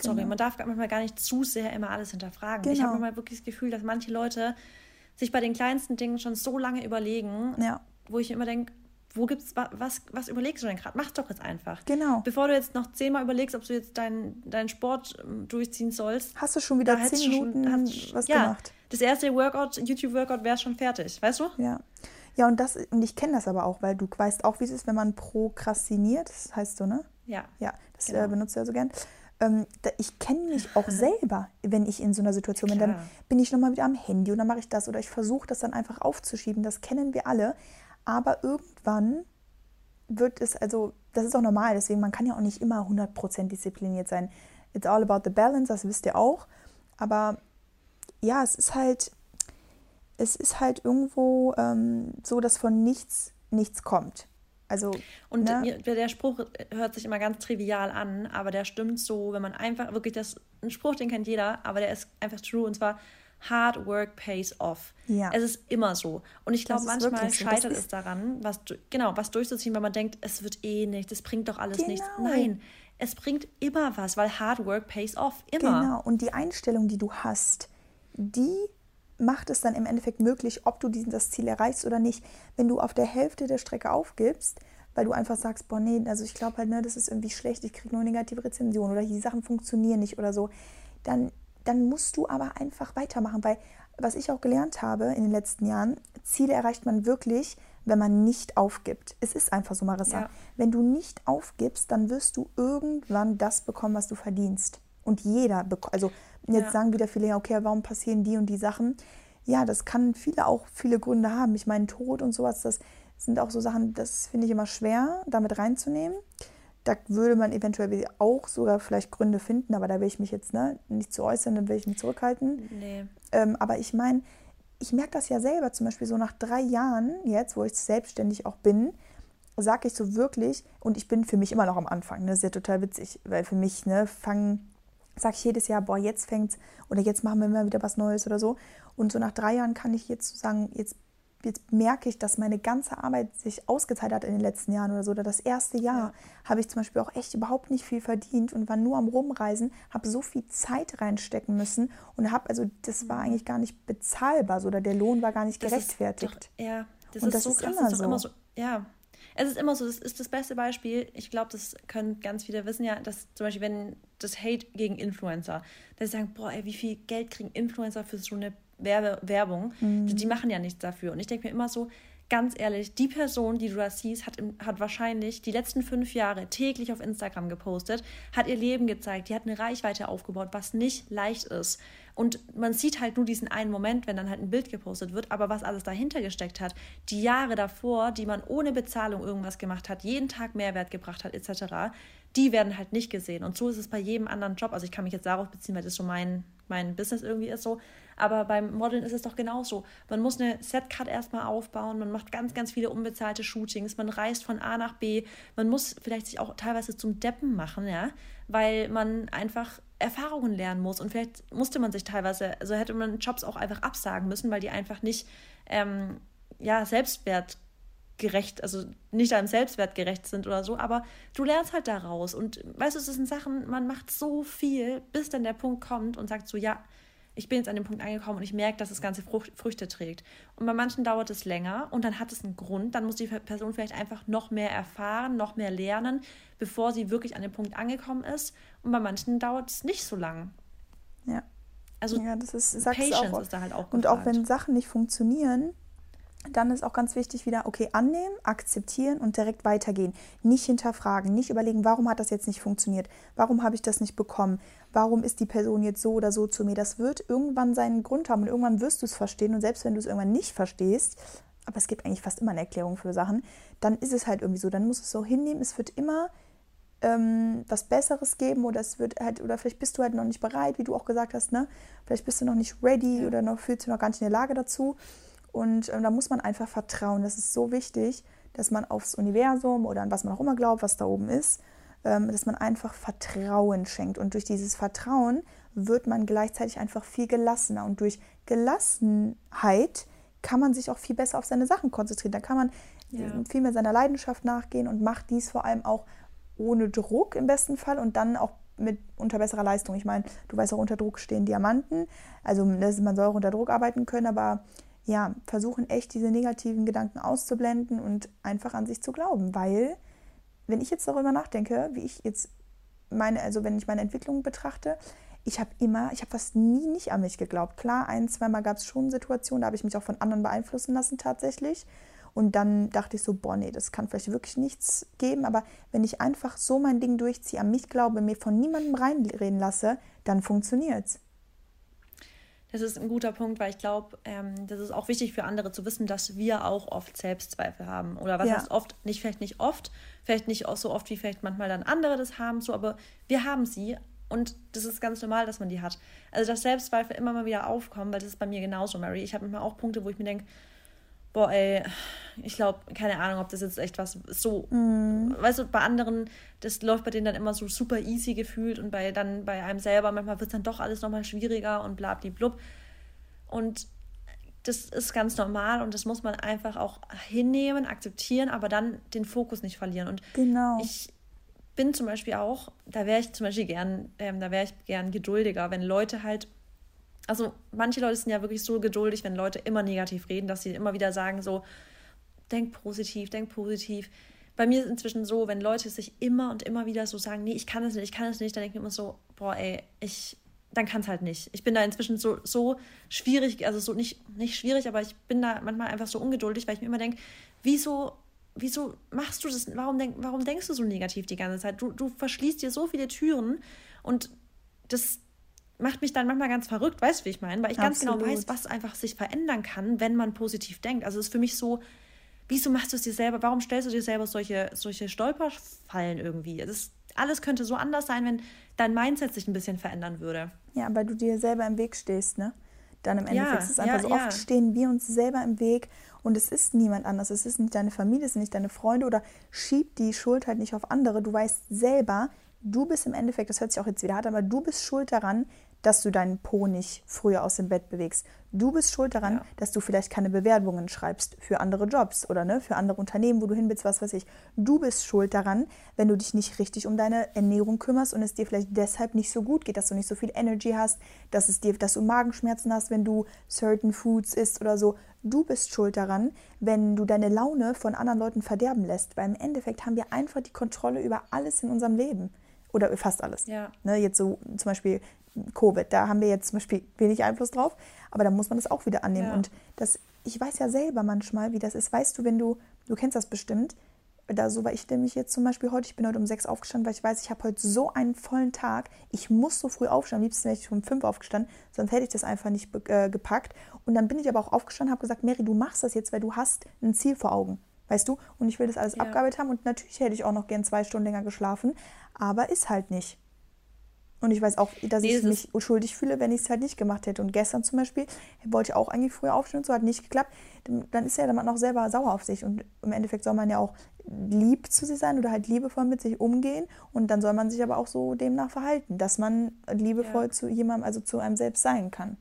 sorry, genau. man darf manchmal gar nicht zu sehr immer alles hinterfragen. Genau. Ich habe manchmal wirklich das Gefühl, dass manche Leute sich bei den kleinsten Dingen schon so lange überlegen, ja. wo ich immer denke, wo gibt's was, was überlegst du denn gerade? Mach doch jetzt einfach. Genau. Bevor du jetzt noch zehnmal überlegst, ob du jetzt deinen dein Sport ähm, durchziehen sollst. Hast du schon wieder zehn Minuten schon, hast, was ja, gemacht? Das erste Workout, YouTube-Workout wäre schon fertig, weißt du? Ja. Ja, und das, und ich kenne das aber auch, weil du weißt auch, wie es ist, wenn man prokrastiniert, das heißt so, ne? Ja. Ja, das äh, genau. äh, benutzt du ja so gern. Ähm, da, ich kenne mich auch selber, wenn ich in so einer Situation bin. Dann bin ich nochmal wieder am Handy und dann mache ich das oder ich versuche das dann einfach aufzuschieben. Das kennen wir alle. Aber irgendwann wird es, also das ist auch normal, deswegen man kann ja auch nicht immer 100% diszipliniert sein. It's all about the balance, das wisst ihr auch. Aber ja, es ist halt, es ist halt irgendwo ähm, so, dass von nichts nichts kommt. Also, und ne? der Spruch hört sich immer ganz trivial an, aber der stimmt so, wenn man einfach wirklich das, ein Spruch, den kennt jeder, aber der ist einfach true und zwar, Hard work pays off. Ja. Es ist immer so. Und ich glaube, manchmal scheitert es daran, was, genau, was durchzuziehen, weil man denkt, es wird eh nicht, das bringt doch alles genau. nichts. Nein, es bringt immer was, weil Hard work pays off. Immer. Genau. Und die Einstellung, die du hast, die macht es dann im Endeffekt möglich, ob du diesen, das Ziel erreichst oder nicht. Wenn du auf der Hälfte der Strecke aufgibst, weil du einfach sagst, boah, nee, also ich glaube halt, ne, das ist irgendwie schlecht, ich kriege nur negative Rezensionen oder die Sachen funktionieren nicht oder so, dann dann musst du aber einfach weitermachen, weil was ich auch gelernt habe in den letzten Jahren, Ziele erreicht man wirklich, wenn man nicht aufgibt. Es ist einfach so, Marissa. Ja. Wenn du nicht aufgibst, dann wirst du irgendwann das bekommen, was du verdienst. Und jeder bekommt, also jetzt ja. sagen wieder viele, ja, okay, warum passieren die und die Sachen? Ja, das kann viele auch viele Gründe haben. Ich meine, Tod und sowas, das sind auch so Sachen, das finde ich immer schwer, damit reinzunehmen. Da würde man eventuell auch sogar vielleicht Gründe finden, aber da will ich mich jetzt ne, nicht zu äußern, dann will ich mich zurückhalten. Nee. Ähm, aber ich meine, ich merke das ja selber, zum Beispiel so nach drei Jahren jetzt, wo ich selbstständig auch bin, sage ich so wirklich, und ich bin für mich immer noch am Anfang, ne, das ist ja total witzig, weil für mich, ne, fangen, sage ich jedes Jahr, boah, jetzt fängt's oder jetzt machen wir mal wieder was Neues oder so. Und so nach drei Jahren kann ich jetzt sagen, jetzt jetzt merke ich, dass meine ganze Arbeit sich ausgezahlt hat in den letzten Jahren oder so. Oder das erste Jahr ja. habe ich zum Beispiel auch echt überhaupt nicht viel verdient und war nur am Rumreisen, habe so viel Zeit reinstecken müssen und habe, also das war mhm. eigentlich gar nicht bezahlbar so, oder der Lohn war gar nicht das gerechtfertigt. Doch, ja, das und ist das so ist krass, immer, das ist so. immer so. Ja, es ist immer so, das ist das beste Beispiel. Ich glaube, das können ganz viele wissen ja, dass zum Beispiel, wenn das Hate gegen Influencer, dass sie sagen, boah, ey, wie viel Geld kriegen Influencer für so eine Werbe Werbung. Mhm. Die, die, machen ja nichts dafür. Und ich denke mir immer so, ganz ehrlich, die Person, die du da siehst, hat, hat wahrscheinlich die letzten fünf Jahre täglich auf Instagram gepostet, hat ihr Leben gezeigt, die hat eine Reichweite aufgebaut, was nicht leicht ist. Und man sieht halt nur diesen einen Moment, wenn dann halt ein Bild gepostet wird, aber was alles dahinter gesteckt hat, die Jahre davor, die man ohne Bezahlung irgendwas gemacht hat, jeden Tag Mehrwert gebracht hat, etc., die werden halt nicht gesehen. Und so ist es bei jedem anderen Job. Also ich kann mich jetzt darauf beziehen, weil das so mein, mein Business irgendwie ist so. Aber beim Modeln ist es doch genauso. Man muss eine Setcard erstmal aufbauen, man macht ganz, ganz viele unbezahlte Shootings, man reist von A nach B, man muss vielleicht sich auch teilweise zum Deppen machen, ja, weil man einfach Erfahrungen lernen muss. Und vielleicht musste man sich teilweise, also hätte man Jobs auch einfach absagen müssen, weil die einfach nicht ähm, ja, selbstwertgerecht, also nicht einem Selbstwert gerecht sind oder so, aber du lernst halt daraus. Und weißt du, es sind Sachen, man macht so viel, bis dann der Punkt kommt und sagt so, ja, ich bin jetzt an dem Punkt angekommen und ich merke, dass das Ganze Früchte trägt. Und bei manchen dauert es länger und dann hat es einen Grund. Dann muss die Person vielleicht einfach noch mehr erfahren, noch mehr lernen, bevor sie wirklich an dem Punkt angekommen ist. Und bei manchen dauert es nicht so lang. Ja. Also ja, das ist, Patience auch. ist da halt auch gefragt. Und auch wenn Sachen nicht funktionieren, dann ist auch ganz wichtig wieder, okay, annehmen, akzeptieren und direkt weitergehen. Nicht hinterfragen, nicht überlegen, warum hat das jetzt nicht funktioniert? Warum habe ich das nicht bekommen? Warum ist die Person jetzt so oder so zu mir? Das wird irgendwann seinen Grund haben und irgendwann wirst du es verstehen. Und selbst wenn du es irgendwann nicht verstehst, aber es gibt eigentlich fast immer eine Erklärung für Sachen, dann ist es halt irgendwie so. Dann musst du es so hinnehmen. Es wird immer ähm, was Besseres geben oder es wird halt, oder vielleicht bist du halt noch nicht bereit, wie du auch gesagt hast, ne? Vielleicht bist du noch nicht ready oder noch fühlst du noch gar nicht in der Lage dazu. Und äh, da muss man einfach vertrauen. Das ist so wichtig, dass man aufs Universum oder an was man auch immer glaubt, was da oben ist, ähm, dass man einfach Vertrauen schenkt. Und durch dieses Vertrauen wird man gleichzeitig einfach viel gelassener. Und durch Gelassenheit kann man sich auch viel besser auf seine Sachen konzentrieren. Da kann man ja. viel mehr seiner Leidenschaft nachgehen und macht dies vor allem auch ohne Druck im besten Fall und dann auch mit unter besserer Leistung. Ich meine, du weißt auch, unter Druck stehen Diamanten. Also man soll auch unter Druck arbeiten können, aber ja, versuchen echt diese negativen Gedanken auszublenden und einfach an sich zu glauben. Weil, wenn ich jetzt darüber nachdenke, wie ich jetzt meine, also wenn ich meine Entwicklung betrachte, ich habe immer, ich habe fast nie nicht an mich geglaubt. Klar, ein, zweimal gab es schon Situationen, da habe ich mich auch von anderen beeinflussen lassen tatsächlich. Und dann dachte ich so, boah, nee, das kann vielleicht wirklich nichts geben. Aber wenn ich einfach so mein Ding durchziehe, an mich glaube, mir von niemandem reinreden lasse, dann funktioniert es. Das ist ein guter Punkt, weil ich glaube, ähm, das ist auch wichtig für andere zu wissen, dass wir auch oft Selbstzweifel haben. Oder was ja. heißt oft? Nicht vielleicht nicht oft, vielleicht nicht auch so oft, wie vielleicht manchmal dann andere das haben, so, aber wir haben sie und das ist ganz normal, dass man die hat. Also dass Selbstzweifel immer mal wieder aufkommen, weil das ist bei mir genauso, Mary. Ich habe manchmal auch Punkte, wo ich mir denke, boah, ey, ich glaube, keine Ahnung, ob das jetzt echt was so, mm. weißt du, bei anderen, das läuft bei denen dann immer so super easy gefühlt und bei dann bei einem selber manchmal wird es dann doch alles nochmal schwieriger und bla blub. Und das ist ganz normal und das muss man einfach auch hinnehmen, akzeptieren, aber dann den Fokus nicht verlieren. Und genau. ich bin zum Beispiel auch, da wäre ich zum Beispiel gern, ähm, da wäre ich gern geduldiger, wenn Leute halt also manche Leute sind ja wirklich so geduldig, wenn Leute immer negativ reden, dass sie immer wieder sagen so, denk positiv, denk positiv. Bei mir ist es inzwischen so, wenn Leute sich immer und immer wieder so sagen, nee, ich kann es nicht, ich kann es nicht, dann denke ich mir immer so, boah, ey, ich, dann kann es halt nicht. Ich bin da inzwischen so, so schwierig, also so nicht, nicht schwierig, aber ich bin da manchmal einfach so ungeduldig, weil ich mir immer denke, wieso, wieso machst du das, warum, denk, warum denkst du so negativ die ganze Zeit? Du, du verschließt dir so viele Türen und das, macht mich dann manchmal ganz verrückt, weißt du, wie ich meine? Weil ich Absolut. ganz genau weiß, was einfach sich verändern kann, wenn man positiv denkt. Also es ist für mich so, wieso machst du es dir selber? Warum stellst du dir selber solche, solche Stolperfallen irgendwie? Ist, alles könnte so anders sein, wenn dein Mindset sich ein bisschen verändern würde. Ja, weil du dir selber im Weg stehst, ne? Dann im Endeffekt ja, ist es einfach ja, so oft stehen wir uns selber im Weg und es ist niemand anders. Es ist nicht deine Familie, es sind nicht deine Freunde oder schieb die Schuld halt nicht auf andere. Du weißt selber, du bist im Endeffekt, das hört sich auch jetzt wieder hart, aber du bist schuld daran, dass du deinen Po nicht früher aus dem Bett bewegst. Du bist schuld daran, ja. dass du vielleicht keine Bewerbungen schreibst für andere Jobs oder ne, für andere Unternehmen, wo du hin willst, was weiß ich. Du bist schuld daran, wenn du dich nicht richtig um deine Ernährung kümmerst und es dir vielleicht deshalb nicht so gut geht, dass du nicht so viel Energy hast, dass es dir, dass du Magenschmerzen hast, wenn du certain Foods isst oder so. Du bist schuld daran, wenn du deine Laune von anderen Leuten verderben lässt, weil im Endeffekt haben wir einfach die Kontrolle über alles in unserem Leben oder fast alles. Ja. Ne, jetzt so zum Beispiel Covid, da haben wir jetzt zum Beispiel wenig Einfluss drauf, aber da muss man das auch wieder annehmen. Ja. Und das, ich weiß ja selber manchmal, wie das ist. Weißt du, wenn du, du kennst das bestimmt, da so war ich nämlich jetzt zum Beispiel heute, ich bin heute um sechs aufgestanden, weil ich weiß, ich habe heute so einen vollen Tag, ich muss so früh aufstehen, am liebsten wäre ich um fünf aufgestanden, sonst hätte ich das einfach nicht äh, gepackt. Und dann bin ich aber auch aufgestanden, habe gesagt, Mary, du machst das jetzt, weil du hast ein Ziel vor Augen, weißt du? Und ich will das alles ja. abgearbeitet haben und natürlich hätte ich auch noch gern zwei Stunden länger geschlafen, aber ist halt nicht. Und ich weiß auch, dass ich mich schuldig fühle, wenn ich es halt nicht gemacht hätte. Und gestern zum Beispiel wollte ich auch eigentlich früher aufstehen und so, hat nicht geklappt. Dann ist ja dann auch selber sauer auf sich. Und im Endeffekt soll man ja auch lieb zu sich sein oder halt liebevoll mit sich umgehen. Und dann soll man sich aber auch so demnach verhalten, dass man liebevoll ja. zu jemandem, also zu einem selbst sein kann.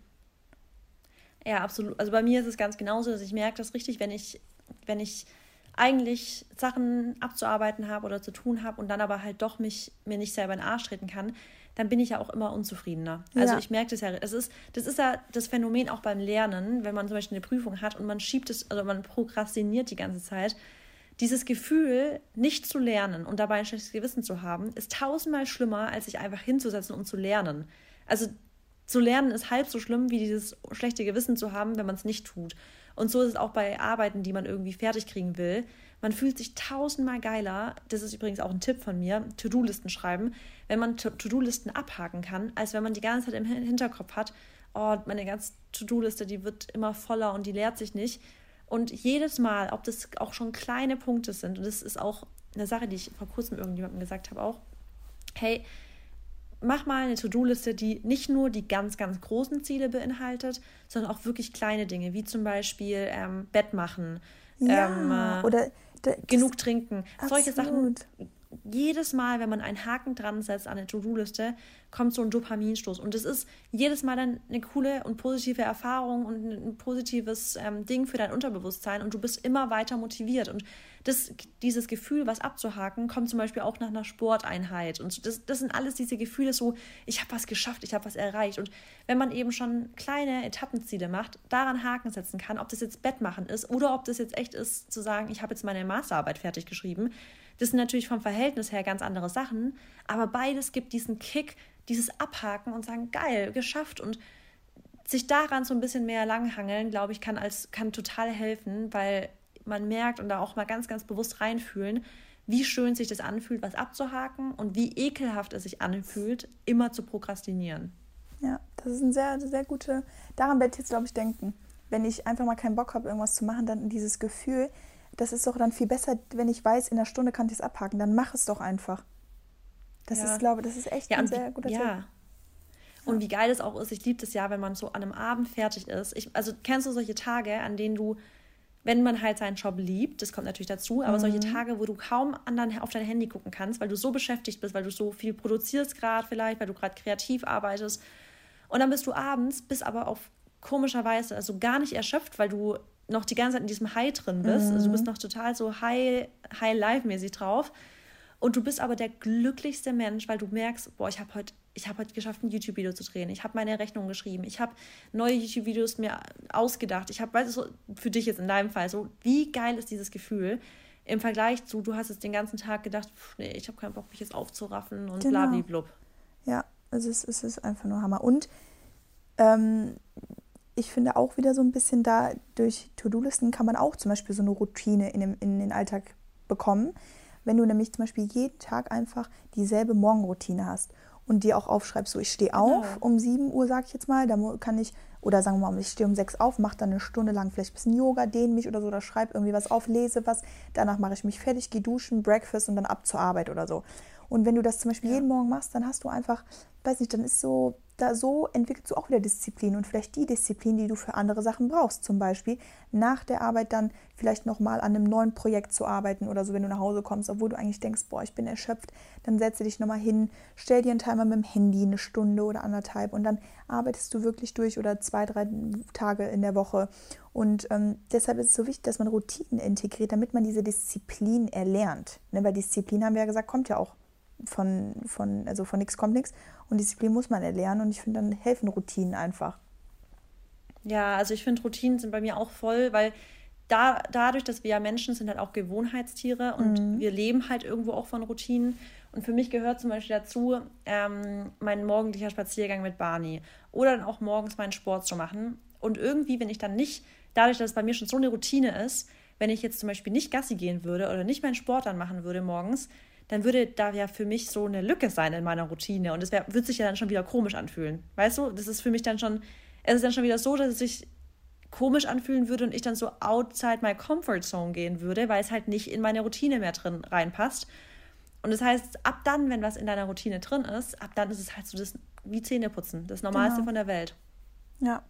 Ja, absolut. Also bei mir ist es ganz genauso, dass ich merke das richtig, wenn ich, wenn ich eigentlich Sachen abzuarbeiten habe oder zu tun habe und dann aber halt doch mich mir nicht selber in den Arsch treten kann, dann bin ich ja auch immer unzufriedener. Also ja. ich merke das ja, es ist, das ist ja das Phänomen auch beim Lernen, wenn man zum Beispiel eine Prüfung hat und man schiebt es, also man prokrastiniert die ganze Zeit. Dieses Gefühl, nicht zu lernen und dabei ein schlechtes Gewissen zu haben, ist tausendmal schlimmer, als sich einfach hinzusetzen und zu lernen. Also zu lernen ist halb so schlimm, wie dieses schlechte Gewissen zu haben, wenn man es nicht tut. Und so ist es auch bei Arbeiten, die man irgendwie fertig kriegen will. Man fühlt sich tausendmal geiler, das ist übrigens auch ein Tipp von mir, To-Do-Listen schreiben, wenn man To-Do-Listen abhaken kann, als wenn man die ganze Zeit im Hinterkopf hat, oh, meine ganze To-Do-Liste, die wird immer voller und die leert sich nicht. Und jedes Mal, ob das auch schon kleine Punkte sind, und das ist auch eine Sache, die ich vor kurzem irgendjemandem gesagt habe, auch, hey, mach mal eine To-Do-Liste, die nicht nur die ganz, ganz großen Ziele beinhaltet, sondern auch wirklich kleine Dinge, wie zum Beispiel ähm, Bett machen, ja, ähm, oder genug trinken. Absolut. Solche Sachen jedes Mal, wenn man einen Haken dran setzt an eine To-Do-Liste, kommt so ein Dopaminstoß. Und es ist jedes Mal dann eine coole und positive Erfahrung und ein positives ähm, Ding für dein Unterbewusstsein und du bist immer weiter motiviert. Und das, dieses Gefühl, was abzuhaken, kommt zum Beispiel auch nach einer Sporteinheit. Und das, das sind alles diese Gefühle, so, ich habe was geschafft, ich habe was erreicht. Und wenn man eben schon kleine Etappenziele macht, daran Haken setzen kann, ob das jetzt Bett machen ist oder ob das jetzt echt ist, zu sagen, ich habe jetzt meine Masterarbeit fertig geschrieben, das sind natürlich vom Verhältnis her ganz andere Sachen, aber beides gibt diesen Kick, dieses Abhaken und sagen, geil, geschafft und sich daran so ein bisschen mehr langhangeln, glaube ich, kann als kann total helfen, weil man merkt und da auch mal ganz ganz bewusst reinfühlen, wie schön sich das anfühlt, was abzuhaken und wie ekelhaft es sich anfühlt, immer zu prokrastinieren. Ja, das ist ein sehr sehr gute. Daran werde ich jetzt glaube ich denken. Wenn ich einfach mal keinen Bock habe, irgendwas zu machen, dann dieses Gefühl, das ist doch dann viel besser, wenn ich weiß, in einer Stunde kann ich es abhaken. Dann mach es doch einfach. Das ja. ist, glaube das ist echt ja, ein sehr guter ja. Tipp. Und wie geil es auch ist, ich liebe das ja, wenn man so an einem Abend fertig ist. Ich, also kennst du solche Tage, an denen du, wenn man halt seinen Job liebt, das kommt natürlich dazu, aber mhm. solche Tage, wo du kaum an dein, auf dein Handy gucken kannst, weil du so beschäftigt bist, weil du so viel produzierst gerade vielleicht, weil du gerade kreativ arbeitest. Und dann bist du abends, bist aber auf komischer Weise also gar nicht erschöpft, weil du noch die ganze Zeit in diesem High drin bist. Mhm. Also du bist mhm. noch total so high, high life-mäßig drauf. Und du bist aber der glücklichste Mensch, weil du merkst, boah, ich habe heute ich habe heute geschafft, ein YouTube-Video zu drehen. Ich habe meine Rechnung geschrieben. Ich habe neue YouTube-Videos mir ausgedacht. Ich habe, weißt du, für dich jetzt in deinem Fall, so, wie geil ist dieses Gefühl im Vergleich zu, du hast jetzt den ganzen Tag gedacht, pff, nee, ich habe keinen Bock, mich jetzt aufzuraffen und genau. blablablub. Ja, es ist, es ist einfach nur Hammer. Und ähm, ich finde auch wieder so ein bisschen da, durch To-Do-Listen kann man auch zum Beispiel so eine Routine in, dem, in den Alltag bekommen. Wenn du nämlich zum Beispiel jeden Tag einfach dieselbe Morgenroutine hast und dir auch aufschreibst, so ich stehe genau. auf um 7 Uhr, sag ich jetzt mal, da kann ich, oder sagen wir mal, ich stehe um 6 auf, mache dann eine Stunde lang vielleicht ein bisschen Yoga, dehne mich oder so, oder schreibe irgendwie was auf, lese was, danach mache ich mich fertig, gehe duschen, Breakfast und dann ab zur Arbeit oder so. Und wenn du das zum Beispiel ja. jeden Morgen machst, dann hast du einfach, weiß nicht, dann ist so, da so entwickelst du auch wieder Disziplin und vielleicht die Disziplin, die du für andere Sachen brauchst. Zum Beispiel nach der Arbeit dann vielleicht nochmal an einem neuen Projekt zu arbeiten oder so, wenn du nach Hause kommst, obwohl du eigentlich denkst, boah, ich bin erschöpft, dann setze dich nochmal hin, stell dir einen Timer mit dem Handy eine Stunde oder anderthalb und dann arbeitest du wirklich durch oder zwei, drei Tage in der Woche. Und ähm, deshalb ist es so wichtig, dass man Routinen integriert, damit man diese Disziplin erlernt. Ne, weil Disziplin, haben wir ja gesagt, kommt ja auch von, von, also von nichts kommt nichts. Und Disziplin muss man erlernen und ich finde, dann helfen Routinen einfach. Ja, also ich finde, Routinen sind bei mir auch voll, weil da, dadurch, dass wir ja Menschen sind, halt auch Gewohnheitstiere und mhm. wir leben halt irgendwo auch von Routinen. Und für mich gehört zum Beispiel dazu ähm, mein morgendlicher Spaziergang mit Barney oder dann auch morgens meinen Sport zu machen. Und irgendwie, wenn ich dann nicht, dadurch, dass es bei mir schon so eine Routine ist, wenn ich jetzt zum Beispiel nicht Gassi gehen würde oder nicht meinen Sport dann machen würde morgens, dann würde da ja für mich so eine Lücke sein in meiner Routine und es wird sich ja dann schon wieder komisch anfühlen. Weißt du, das ist für mich dann schon, es ist dann schon wieder so, dass es sich komisch anfühlen würde und ich dann so outside my comfort zone gehen würde, weil es halt nicht in meine Routine mehr drin reinpasst. Und das heißt, ab dann, wenn was in deiner Routine drin ist, ab dann ist es halt so das wie Zähneputzen, das Normalste genau. von der Welt. Ja.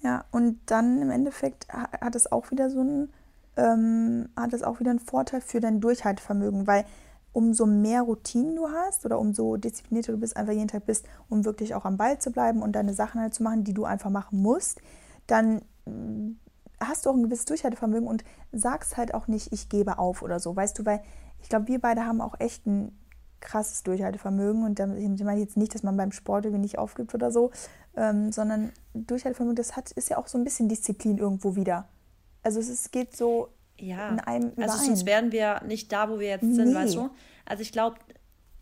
Ja, und dann im Endeffekt hat es auch wieder so einen ähm, hat es auch wieder einen Vorteil für dein Durchhaltevermögen, weil umso mehr Routinen du hast oder umso disziplinierter du bist, einfach jeden Tag bist, um wirklich auch am Ball zu bleiben und deine Sachen halt zu machen, die du einfach machen musst, dann mm, hast du auch ein gewisses Durchhaltevermögen und sagst halt auch nicht, ich gebe auf oder so, weißt du, weil ich glaube, wir beide haben auch echt ein krasses Durchhaltevermögen und damit meine ich jetzt nicht, dass man beim Sport irgendwie nicht aufgibt oder so, ähm, sondern Durchhaltevermögen, das hat, ist ja auch so ein bisschen Disziplin irgendwo wieder. Also es ist, geht so ja. in einem überein. Also sonst wären wir nicht da, wo wir jetzt nee. sind, weißt du? Also ich glaube,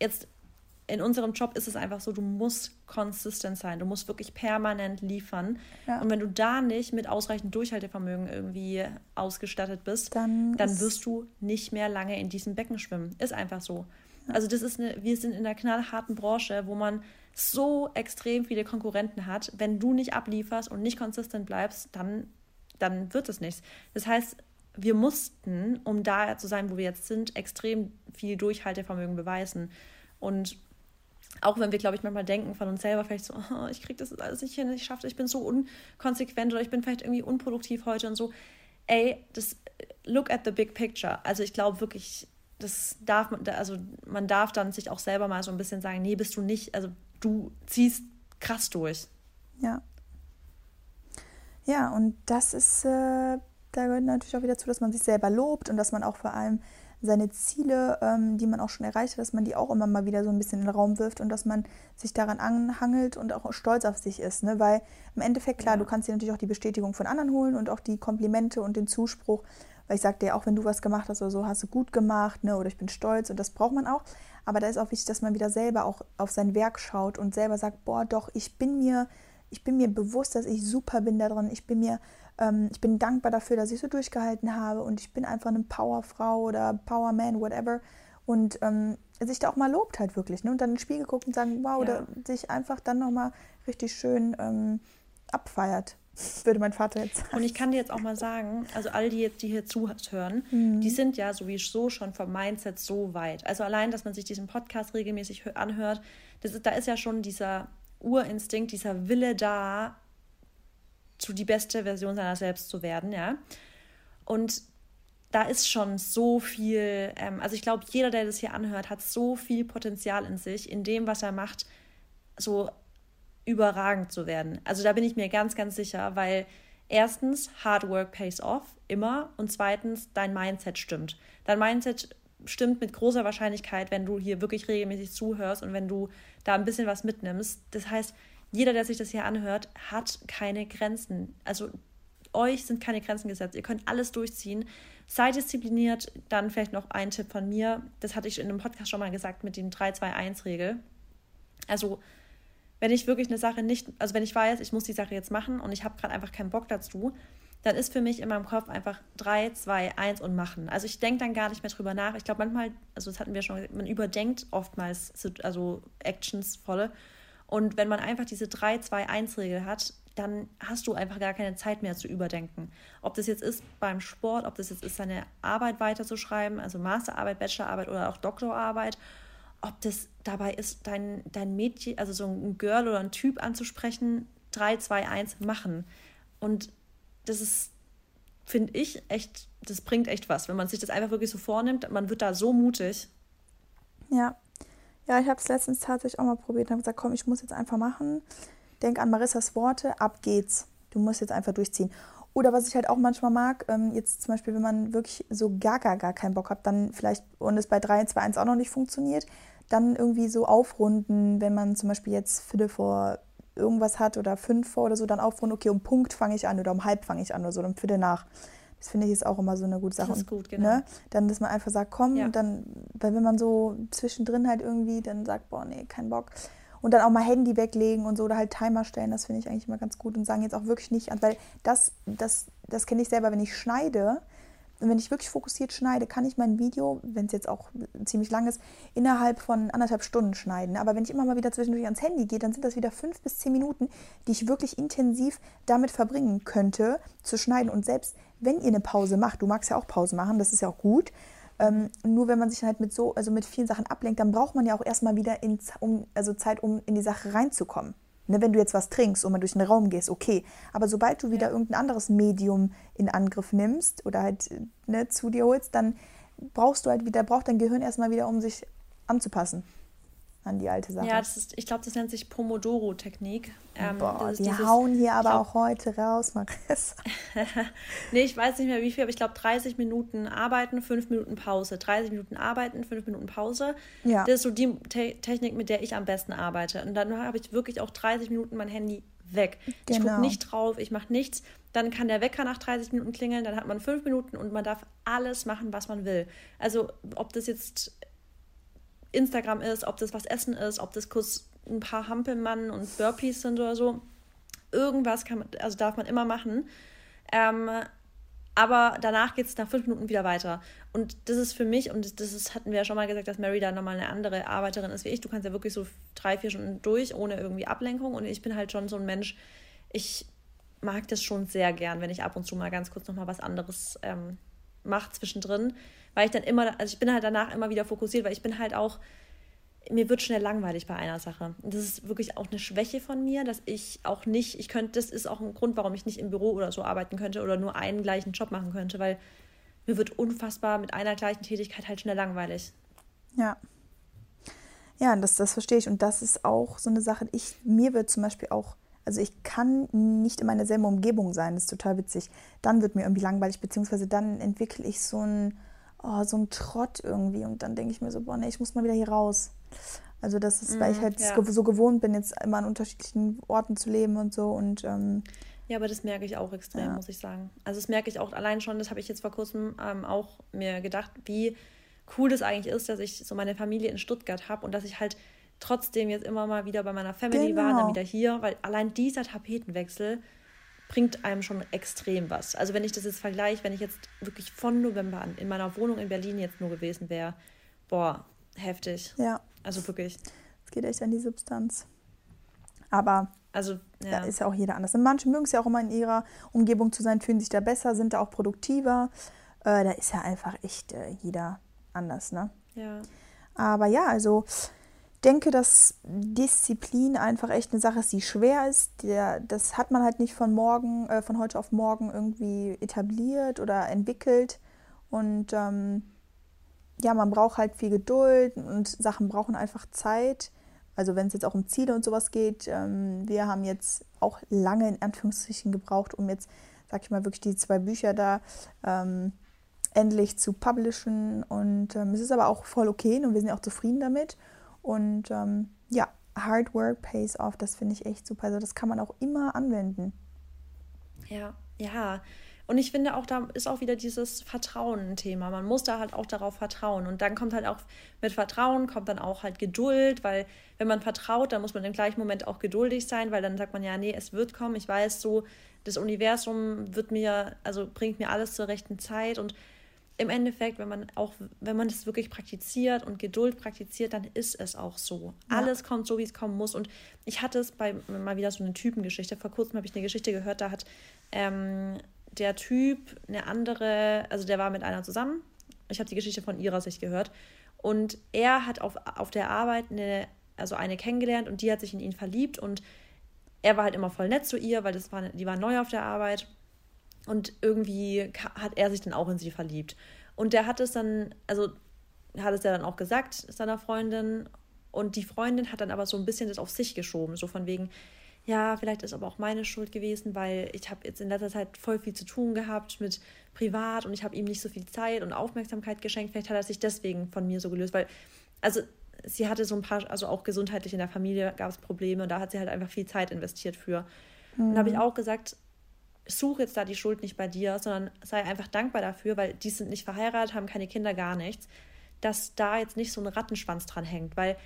jetzt in unserem Job ist es einfach so, du musst konsistent sein, du musst wirklich permanent liefern. Ja. Und wenn du da nicht mit ausreichend Durchhaltevermögen irgendwie ausgestattet bist, dann, dann wirst du nicht mehr lange in diesem Becken schwimmen. Ist einfach so. Ja. Also das ist eine, wir sind in einer knallharten Branche, wo man so extrem viele Konkurrenten hat. Wenn du nicht ablieferst und nicht konsistent bleibst, dann, dann wird es nichts. Das heißt, wir mussten, um da zu sein, wo wir jetzt sind, extrem viel Durchhaltevermögen beweisen. Und auch wenn wir, glaube ich, manchmal denken von uns selber vielleicht so, oh, ich kriege das alles nicht hin, ich schaffe ich bin so unkonsequent oder ich bin vielleicht irgendwie unproduktiv heute und so. Ey, das look at the big picture. Also ich glaube wirklich, das darf man, also man darf dann sich auch selber mal so ein bisschen sagen, nee, bist du nicht, also du ziehst krass durch. Ja. Ja, und das ist, äh, da gehört natürlich auch wieder zu, dass man sich selber lobt und dass man auch vor allem seine Ziele, ähm, die man auch schon erreicht hat, dass man die auch immer mal wieder so ein bisschen in den Raum wirft und dass man sich daran anhangelt und auch stolz auf sich ist. Ne? Weil im Endeffekt, klar, ja. du kannst dir natürlich auch die Bestätigung von anderen holen und auch die Komplimente und den Zuspruch. Weil ich sagte ja auch, wenn du was gemacht hast oder so, hast du gut gemacht, ne? oder ich bin stolz und das braucht man auch. Aber da ist auch wichtig, dass man wieder selber auch auf sein Werk schaut und selber sagt, boah, doch, ich bin mir, ich bin mir bewusst, dass ich super bin daran. Ich bin mir ähm, ich bin dankbar dafür, dass ich so durchgehalten habe und ich bin einfach eine Powerfrau oder Powerman, whatever. Und ähm, sich da auch mal lobt halt wirklich. Ne? Und dann in den Spiegel guckt und sagen, wow, ja. oder sich einfach dann nochmal richtig schön ähm, abfeiert würde mein Vater jetzt sagen. Und ich kann dir jetzt auch mal sagen, also alle, die jetzt die hier zuhören, mhm. die sind ja sowieso schon vom Mindset so weit. Also allein, dass man sich diesen Podcast regelmäßig anhört, das ist, da ist ja schon dieser Urinstinkt, dieser Wille da, zu die beste Version seiner selbst zu werden, ja. Und da ist schon so viel, ähm, also ich glaube, jeder, der das hier anhört, hat so viel Potenzial in sich, in dem, was er macht, so überragend zu werden. Also da bin ich mir ganz, ganz sicher, weil erstens, Hard Work pays off, immer. Und zweitens, dein Mindset stimmt. Dein Mindset stimmt mit großer Wahrscheinlichkeit, wenn du hier wirklich regelmäßig zuhörst und wenn du da ein bisschen was mitnimmst. Das heißt, jeder, der sich das hier anhört, hat keine Grenzen. Also euch sind keine Grenzen gesetzt. Ihr könnt alles durchziehen. Seid diszipliniert. Dann vielleicht noch ein Tipp von mir. Das hatte ich in einem Podcast schon mal gesagt mit den 3-2-1-Regel. Also, wenn ich wirklich eine Sache nicht, also wenn ich weiß, ich muss die Sache jetzt machen und ich habe gerade einfach keinen Bock dazu, dann ist für mich in meinem Kopf einfach 3, 2, 1 und machen. Also ich denke dann gar nicht mehr drüber nach. Ich glaube manchmal, also das hatten wir schon, man überdenkt oftmals also Actions volle und wenn man einfach diese 3-2-1-Regel hat, dann hast du einfach gar keine Zeit mehr zu überdenken. Ob das jetzt ist beim Sport, ob das jetzt ist, seine Arbeit weiterzuschreiben, also Masterarbeit, Bachelorarbeit oder auch Doktorarbeit, ob das dabei ist, dein, dein Mädchen, also so ein Girl oder ein Typ anzusprechen, 3, 2, 1 machen. Und das ist, finde ich, echt, das bringt echt was, wenn man sich das einfach wirklich so vornimmt. Man wird da so mutig. Ja, ja, ich habe es letztens tatsächlich auch mal probiert und habe gesagt, komm, ich muss jetzt einfach machen. Denk an Marissas Worte, ab geht's. Du musst jetzt einfach durchziehen. Oder was ich halt auch manchmal mag, ähm, jetzt zum Beispiel, wenn man wirklich so gar, gar, gar keinen Bock hat, dann vielleicht, und es bei 3, 2, 1 auch noch nicht funktioniert, dann irgendwie so aufrunden, wenn man zum Beispiel jetzt Viertel vor irgendwas hat oder fünf vor oder so, dann aufrunden, okay, um Punkt fange ich an oder um halb fange ich an oder so, um Viertel nach. Das finde ich ist auch immer so eine gute Sache. Das ist gut, genau. Ne? Dann, dass man einfach sagt, komm, ja. und dann, weil wenn man so zwischendrin halt irgendwie dann sagt, boah, nee, kein Bock. Und dann auch mal Handy weglegen und so oder halt Timer stellen, das finde ich eigentlich immer ganz gut und sagen jetzt auch wirklich nicht an, weil das, das, das kenne ich selber, wenn ich schneide, und wenn ich wirklich fokussiert schneide, kann ich mein Video, wenn es jetzt auch ziemlich lang ist, innerhalb von anderthalb Stunden schneiden. Aber wenn ich immer mal wieder zwischendurch ans Handy gehe, dann sind das wieder fünf bis zehn Minuten, die ich wirklich intensiv damit verbringen könnte, zu schneiden. Und selbst wenn ihr eine Pause macht, du magst ja auch Pause machen, das ist ja auch gut. Ähm, nur wenn man sich halt mit so, also mit vielen Sachen ablenkt, dann braucht man ja auch erstmal wieder in, um, also Zeit, um in die Sache reinzukommen. Ne, wenn du jetzt was trinkst und mal durch den Raum gehst, okay. Aber sobald du wieder ja. irgendein anderes Medium in Angriff nimmst oder halt ne, zu dir holst, dann brauchst du halt wieder, braucht dein Gehirn erstmal wieder, um sich anzupassen an die alte Sache. Ja, das ist, ich glaube, das nennt sich Pomodoro-Technik. Ähm, Boah, die hauen hier aber glaub, auch heute raus, Marissa. nee, ich weiß nicht mehr wie viel, aber ich glaube 30 Minuten arbeiten, 5 Minuten Pause. 30 Minuten arbeiten, 5 Minuten Pause. Ja. Das ist so die Te Technik, mit der ich am besten arbeite. Und dann habe ich wirklich auch 30 Minuten mein Handy weg. Genau. Ich gucke nicht drauf, ich mache nichts. Dann kann der Wecker nach 30 Minuten klingeln, dann hat man 5 Minuten und man darf alles machen, was man will. Also ob das jetzt Instagram ist, ob das was Essen ist, ob das kurz ein paar Hampelmann und Burpees sind oder so. Irgendwas kann man, also darf man immer machen. Ähm, aber danach geht es nach fünf Minuten wieder weiter. Und das ist für mich, und das ist, hatten wir ja schon mal gesagt, dass Mary da nochmal eine andere Arbeiterin ist wie ich. Du kannst ja wirklich so drei, vier Stunden durch, ohne irgendwie Ablenkung. Und ich bin halt schon so ein Mensch, ich mag das schon sehr gern, wenn ich ab und zu mal ganz kurz nochmal was anderes ähm, mache zwischendrin. Weil ich dann immer, also ich bin halt danach immer wieder fokussiert, weil ich bin halt auch, mir wird schnell langweilig bei einer Sache. Und das ist wirklich auch eine Schwäche von mir, dass ich auch nicht, ich könnte, das ist auch ein Grund, warum ich nicht im Büro oder so arbeiten könnte oder nur einen gleichen Job machen könnte, weil mir wird unfassbar mit einer gleichen Tätigkeit halt schnell langweilig. Ja. Ja, das, das verstehe ich. Und das ist auch so eine Sache. Ich, mir wird zum Beispiel auch, also ich kann nicht in meiner selben Umgebung sein, das ist total witzig. Dann wird mir irgendwie langweilig, beziehungsweise dann entwickle ich so ein, oh, so ein Trott irgendwie. Und dann denke ich mir so, boah, nee, ich muss mal wieder hier raus. Also das ist, weil ich mhm, halt ja. so gewohnt bin, jetzt immer an unterschiedlichen Orten zu leben und so. Und ähm, ja, aber das merke ich auch extrem, ja. muss ich sagen. Also das merke ich auch allein schon, das habe ich jetzt vor kurzem ähm, auch mir gedacht, wie cool das eigentlich ist, dass ich so meine Familie in Stuttgart habe und dass ich halt trotzdem jetzt immer mal wieder bei meiner Family genau. war, dann wieder hier, weil allein dieser Tapetenwechsel bringt einem schon extrem was. Also wenn ich das jetzt vergleiche, wenn ich jetzt wirklich von November an in meiner Wohnung in Berlin jetzt nur gewesen wäre, boah, heftig. Ja. Also wirklich. Es geht echt an die Substanz. Aber also, ja. da ist ja auch jeder anders. Und manche mögen es ja auch immer in ihrer Umgebung zu sein, fühlen sich da besser, sind da auch produktiver. Äh, da ist ja einfach echt äh, jeder anders, ne? Ja. Aber ja, also denke, dass Disziplin einfach echt eine Sache ist, die schwer ist. Der, das hat man halt nicht von morgen, äh, von heute auf morgen irgendwie etabliert oder entwickelt. Und ähm, ja, man braucht halt viel Geduld und Sachen brauchen einfach Zeit. Also wenn es jetzt auch um Ziele und sowas geht, ähm, wir haben jetzt auch lange in Anführungszeichen gebraucht, um jetzt, sag ich mal, wirklich die zwei Bücher da ähm, endlich zu publishen. Und ähm, es ist aber auch voll okay und wir sind auch zufrieden damit. Und ähm, ja, Hard Work pays off, das finde ich echt super. Also das kann man auch immer anwenden. Ja, ja. Und ich finde auch, da ist auch wieder dieses Vertrauen ein Thema. Man muss da halt auch darauf vertrauen. Und dann kommt halt auch mit Vertrauen, kommt dann auch halt Geduld, weil wenn man vertraut, dann muss man im gleichen Moment auch geduldig sein, weil dann sagt man ja, nee, es wird kommen. Ich weiß so, das Universum wird mir, also bringt mir alles zur rechten Zeit. Und im Endeffekt, wenn man auch, wenn man das wirklich praktiziert und Geduld praktiziert, dann ist es auch so. Ja. Alles kommt so, wie es kommen muss. Und ich hatte es bei mal wieder so eine Typengeschichte. Vor kurzem habe ich eine Geschichte gehört, da hat ähm, der Typ eine andere, also der war mit einer zusammen. Ich habe die Geschichte von ihrer Sicht gehört. Und er hat auf, auf der Arbeit eine, also eine kennengelernt und die hat sich in ihn verliebt und er war halt immer voll nett zu ihr, weil das war, die war neu auf der Arbeit. Und irgendwie hat er sich dann auch in sie verliebt. Und der hat es dann, also hat es ja dann auch gesagt, seiner Freundin. Und die Freundin hat dann aber so ein bisschen das auf sich geschoben, so von wegen, ja, vielleicht ist aber auch meine Schuld gewesen, weil ich habe jetzt in letzter Zeit voll viel zu tun gehabt mit privat und ich habe ihm nicht so viel Zeit und Aufmerksamkeit geschenkt. Vielleicht hat er sich deswegen von mir so gelöst, weil, also sie hatte so ein paar, also auch gesundheitlich in der Familie gab es Probleme und da hat sie halt einfach viel Zeit investiert für. Mhm. Und habe ich auch gesagt, such jetzt da die Schuld nicht bei dir, sondern sei einfach dankbar dafür, weil die sind nicht verheiratet, haben keine Kinder, gar nichts, dass da jetzt nicht so ein Rattenschwanz dran hängt, weil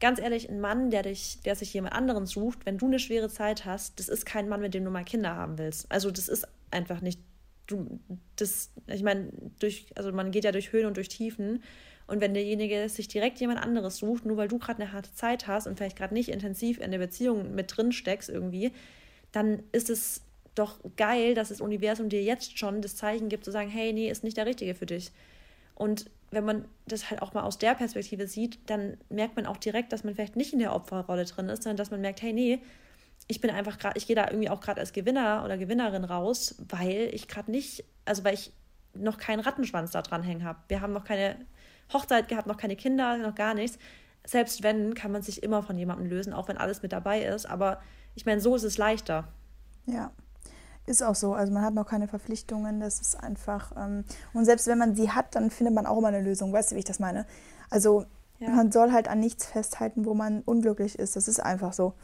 ganz ehrlich, ein Mann, der dich, der sich jemand anderen sucht, wenn du eine schwere Zeit hast, das ist kein Mann, mit dem du mal Kinder haben willst. Also das ist einfach nicht, du, das, ich meine, durch, also man geht ja durch Höhen und durch Tiefen. Und wenn derjenige sich direkt jemand anderes sucht, nur weil du gerade eine harte Zeit hast und vielleicht gerade nicht intensiv in der Beziehung mit drin steckst irgendwie, dann ist es doch geil, dass das Universum dir jetzt schon das Zeichen gibt, zu sagen, hey, nee, ist nicht der Richtige für dich. Und wenn man das halt auch mal aus der Perspektive sieht, dann merkt man auch direkt, dass man vielleicht nicht in der Opferrolle drin ist, sondern dass man merkt, hey, nee, ich bin einfach gerade, ich gehe da irgendwie auch gerade als Gewinner oder Gewinnerin raus, weil ich gerade nicht, also weil ich noch keinen Rattenschwanz da dran hängen habe. Wir haben noch keine Hochzeit gehabt, noch keine Kinder, noch gar nichts. Selbst wenn, kann man sich immer von jemandem lösen, auch wenn alles mit dabei ist. Aber ich meine, so ist es leichter. Ja. Ist auch so. Also man hat noch keine Verpflichtungen. Das ist einfach. Ähm, und selbst wenn man sie hat, dann findet man auch immer eine Lösung. Weißt du, wie ich das meine? Also ja. man soll halt an nichts festhalten, wo man unglücklich ist. Das ist einfach so.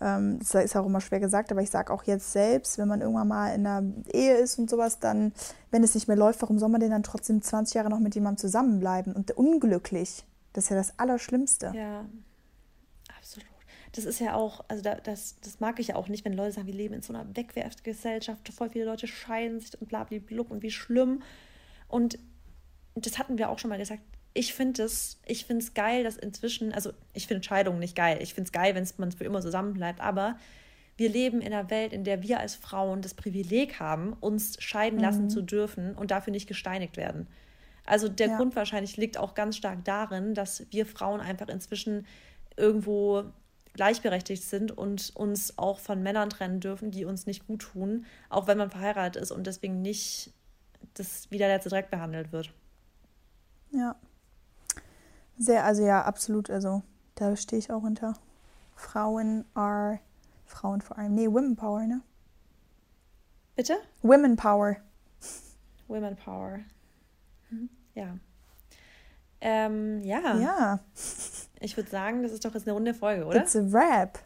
Ähm, das ist auch immer schwer gesagt, aber ich sage auch jetzt selbst, wenn man irgendwann mal in einer Ehe ist und sowas, dann, wenn es nicht mehr läuft, warum soll man denn dann trotzdem 20 Jahre noch mit jemandem zusammenbleiben und unglücklich? Das ist ja das Allerschlimmste. Ja. Das ist ja auch, also da, das, das mag ich ja auch nicht, wenn Leute sagen, wir leben in so einer Wegwerfgesellschaft, voll viele Leute scheiden sich und blablablub und wie schlimm. Und das hatten wir auch schon mal gesagt. Ich finde es, ich finde es geil, dass inzwischen, also ich finde Scheidungen nicht geil. Ich finde es geil, wenn man für immer zusammen bleibt, aber wir leben in einer Welt, in der wir als Frauen das Privileg haben, uns scheiden lassen mhm. zu dürfen und dafür nicht gesteinigt werden. Also der ja. Grund wahrscheinlich liegt auch ganz stark darin, dass wir Frauen einfach inzwischen irgendwo gleichberechtigt sind und uns auch von Männern trennen dürfen, die uns nicht gut tun, auch wenn man verheiratet ist und deswegen nicht das wie der letzte Dreck behandelt wird. Ja. Sehr, also ja, absolut. Also da stehe ich auch hinter. Frauen are Frauen vor allem. Nee, Women Power, ne? Bitte? Women Power. Women Power. Mhm. Ja. Ähm, ja. Ja. Ich würde sagen, das ist doch jetzt eine runde Folge, oder? It's a wrap.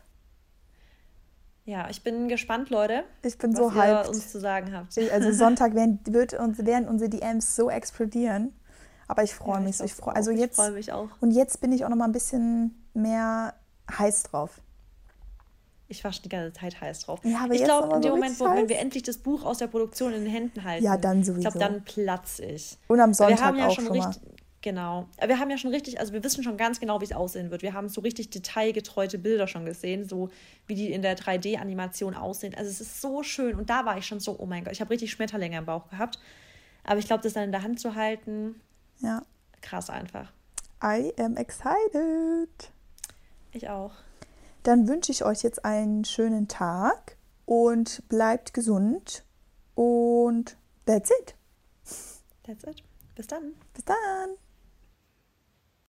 Ja, ich bin gespannt, Leute. Ich bin so hyped. uns zu sagen habt. Also Sonntag werden, wird uns, werden unsere DMs so explodieren. Aber ich freue ja, mich. Ich, ich freu, also jetzt, freue mich auch. Und jetzt bin ich auch noch mal ein bisschen mehr heiß drauf. Ich war schon die ganze Zeit heiß drauf. Ja, aber ich glaube, in dem so Moment, wo, wenn wir endlich das Buch aus der Produktion in den Händen halten, ja, dann sowieso. ich glaube, dann platze ich. Und am Sonntag wir haben ja auch schon, schon richtig, Genau. Wir haben ja schon richtig, also wir wissen schon ganz genau, wie es aussehen wird. Wir haben so richtig detailgetreute Bilder schon gesehen, so wie die in der 3D-Animation aussehen. Also es ist so schön. Und da war ich schon so, oh mein Gott, ich habe richtig Schmetterlinge im Bauch gehabt. Aber ich glaube, das dann in der Hand zu halten, ja. krass einfach. I am excited. Ich auch. Dann wünsche ich euch jetzt einen schönen Tag und bleibt gesund. Und that's it. That's it. Bis dann. Bis dann.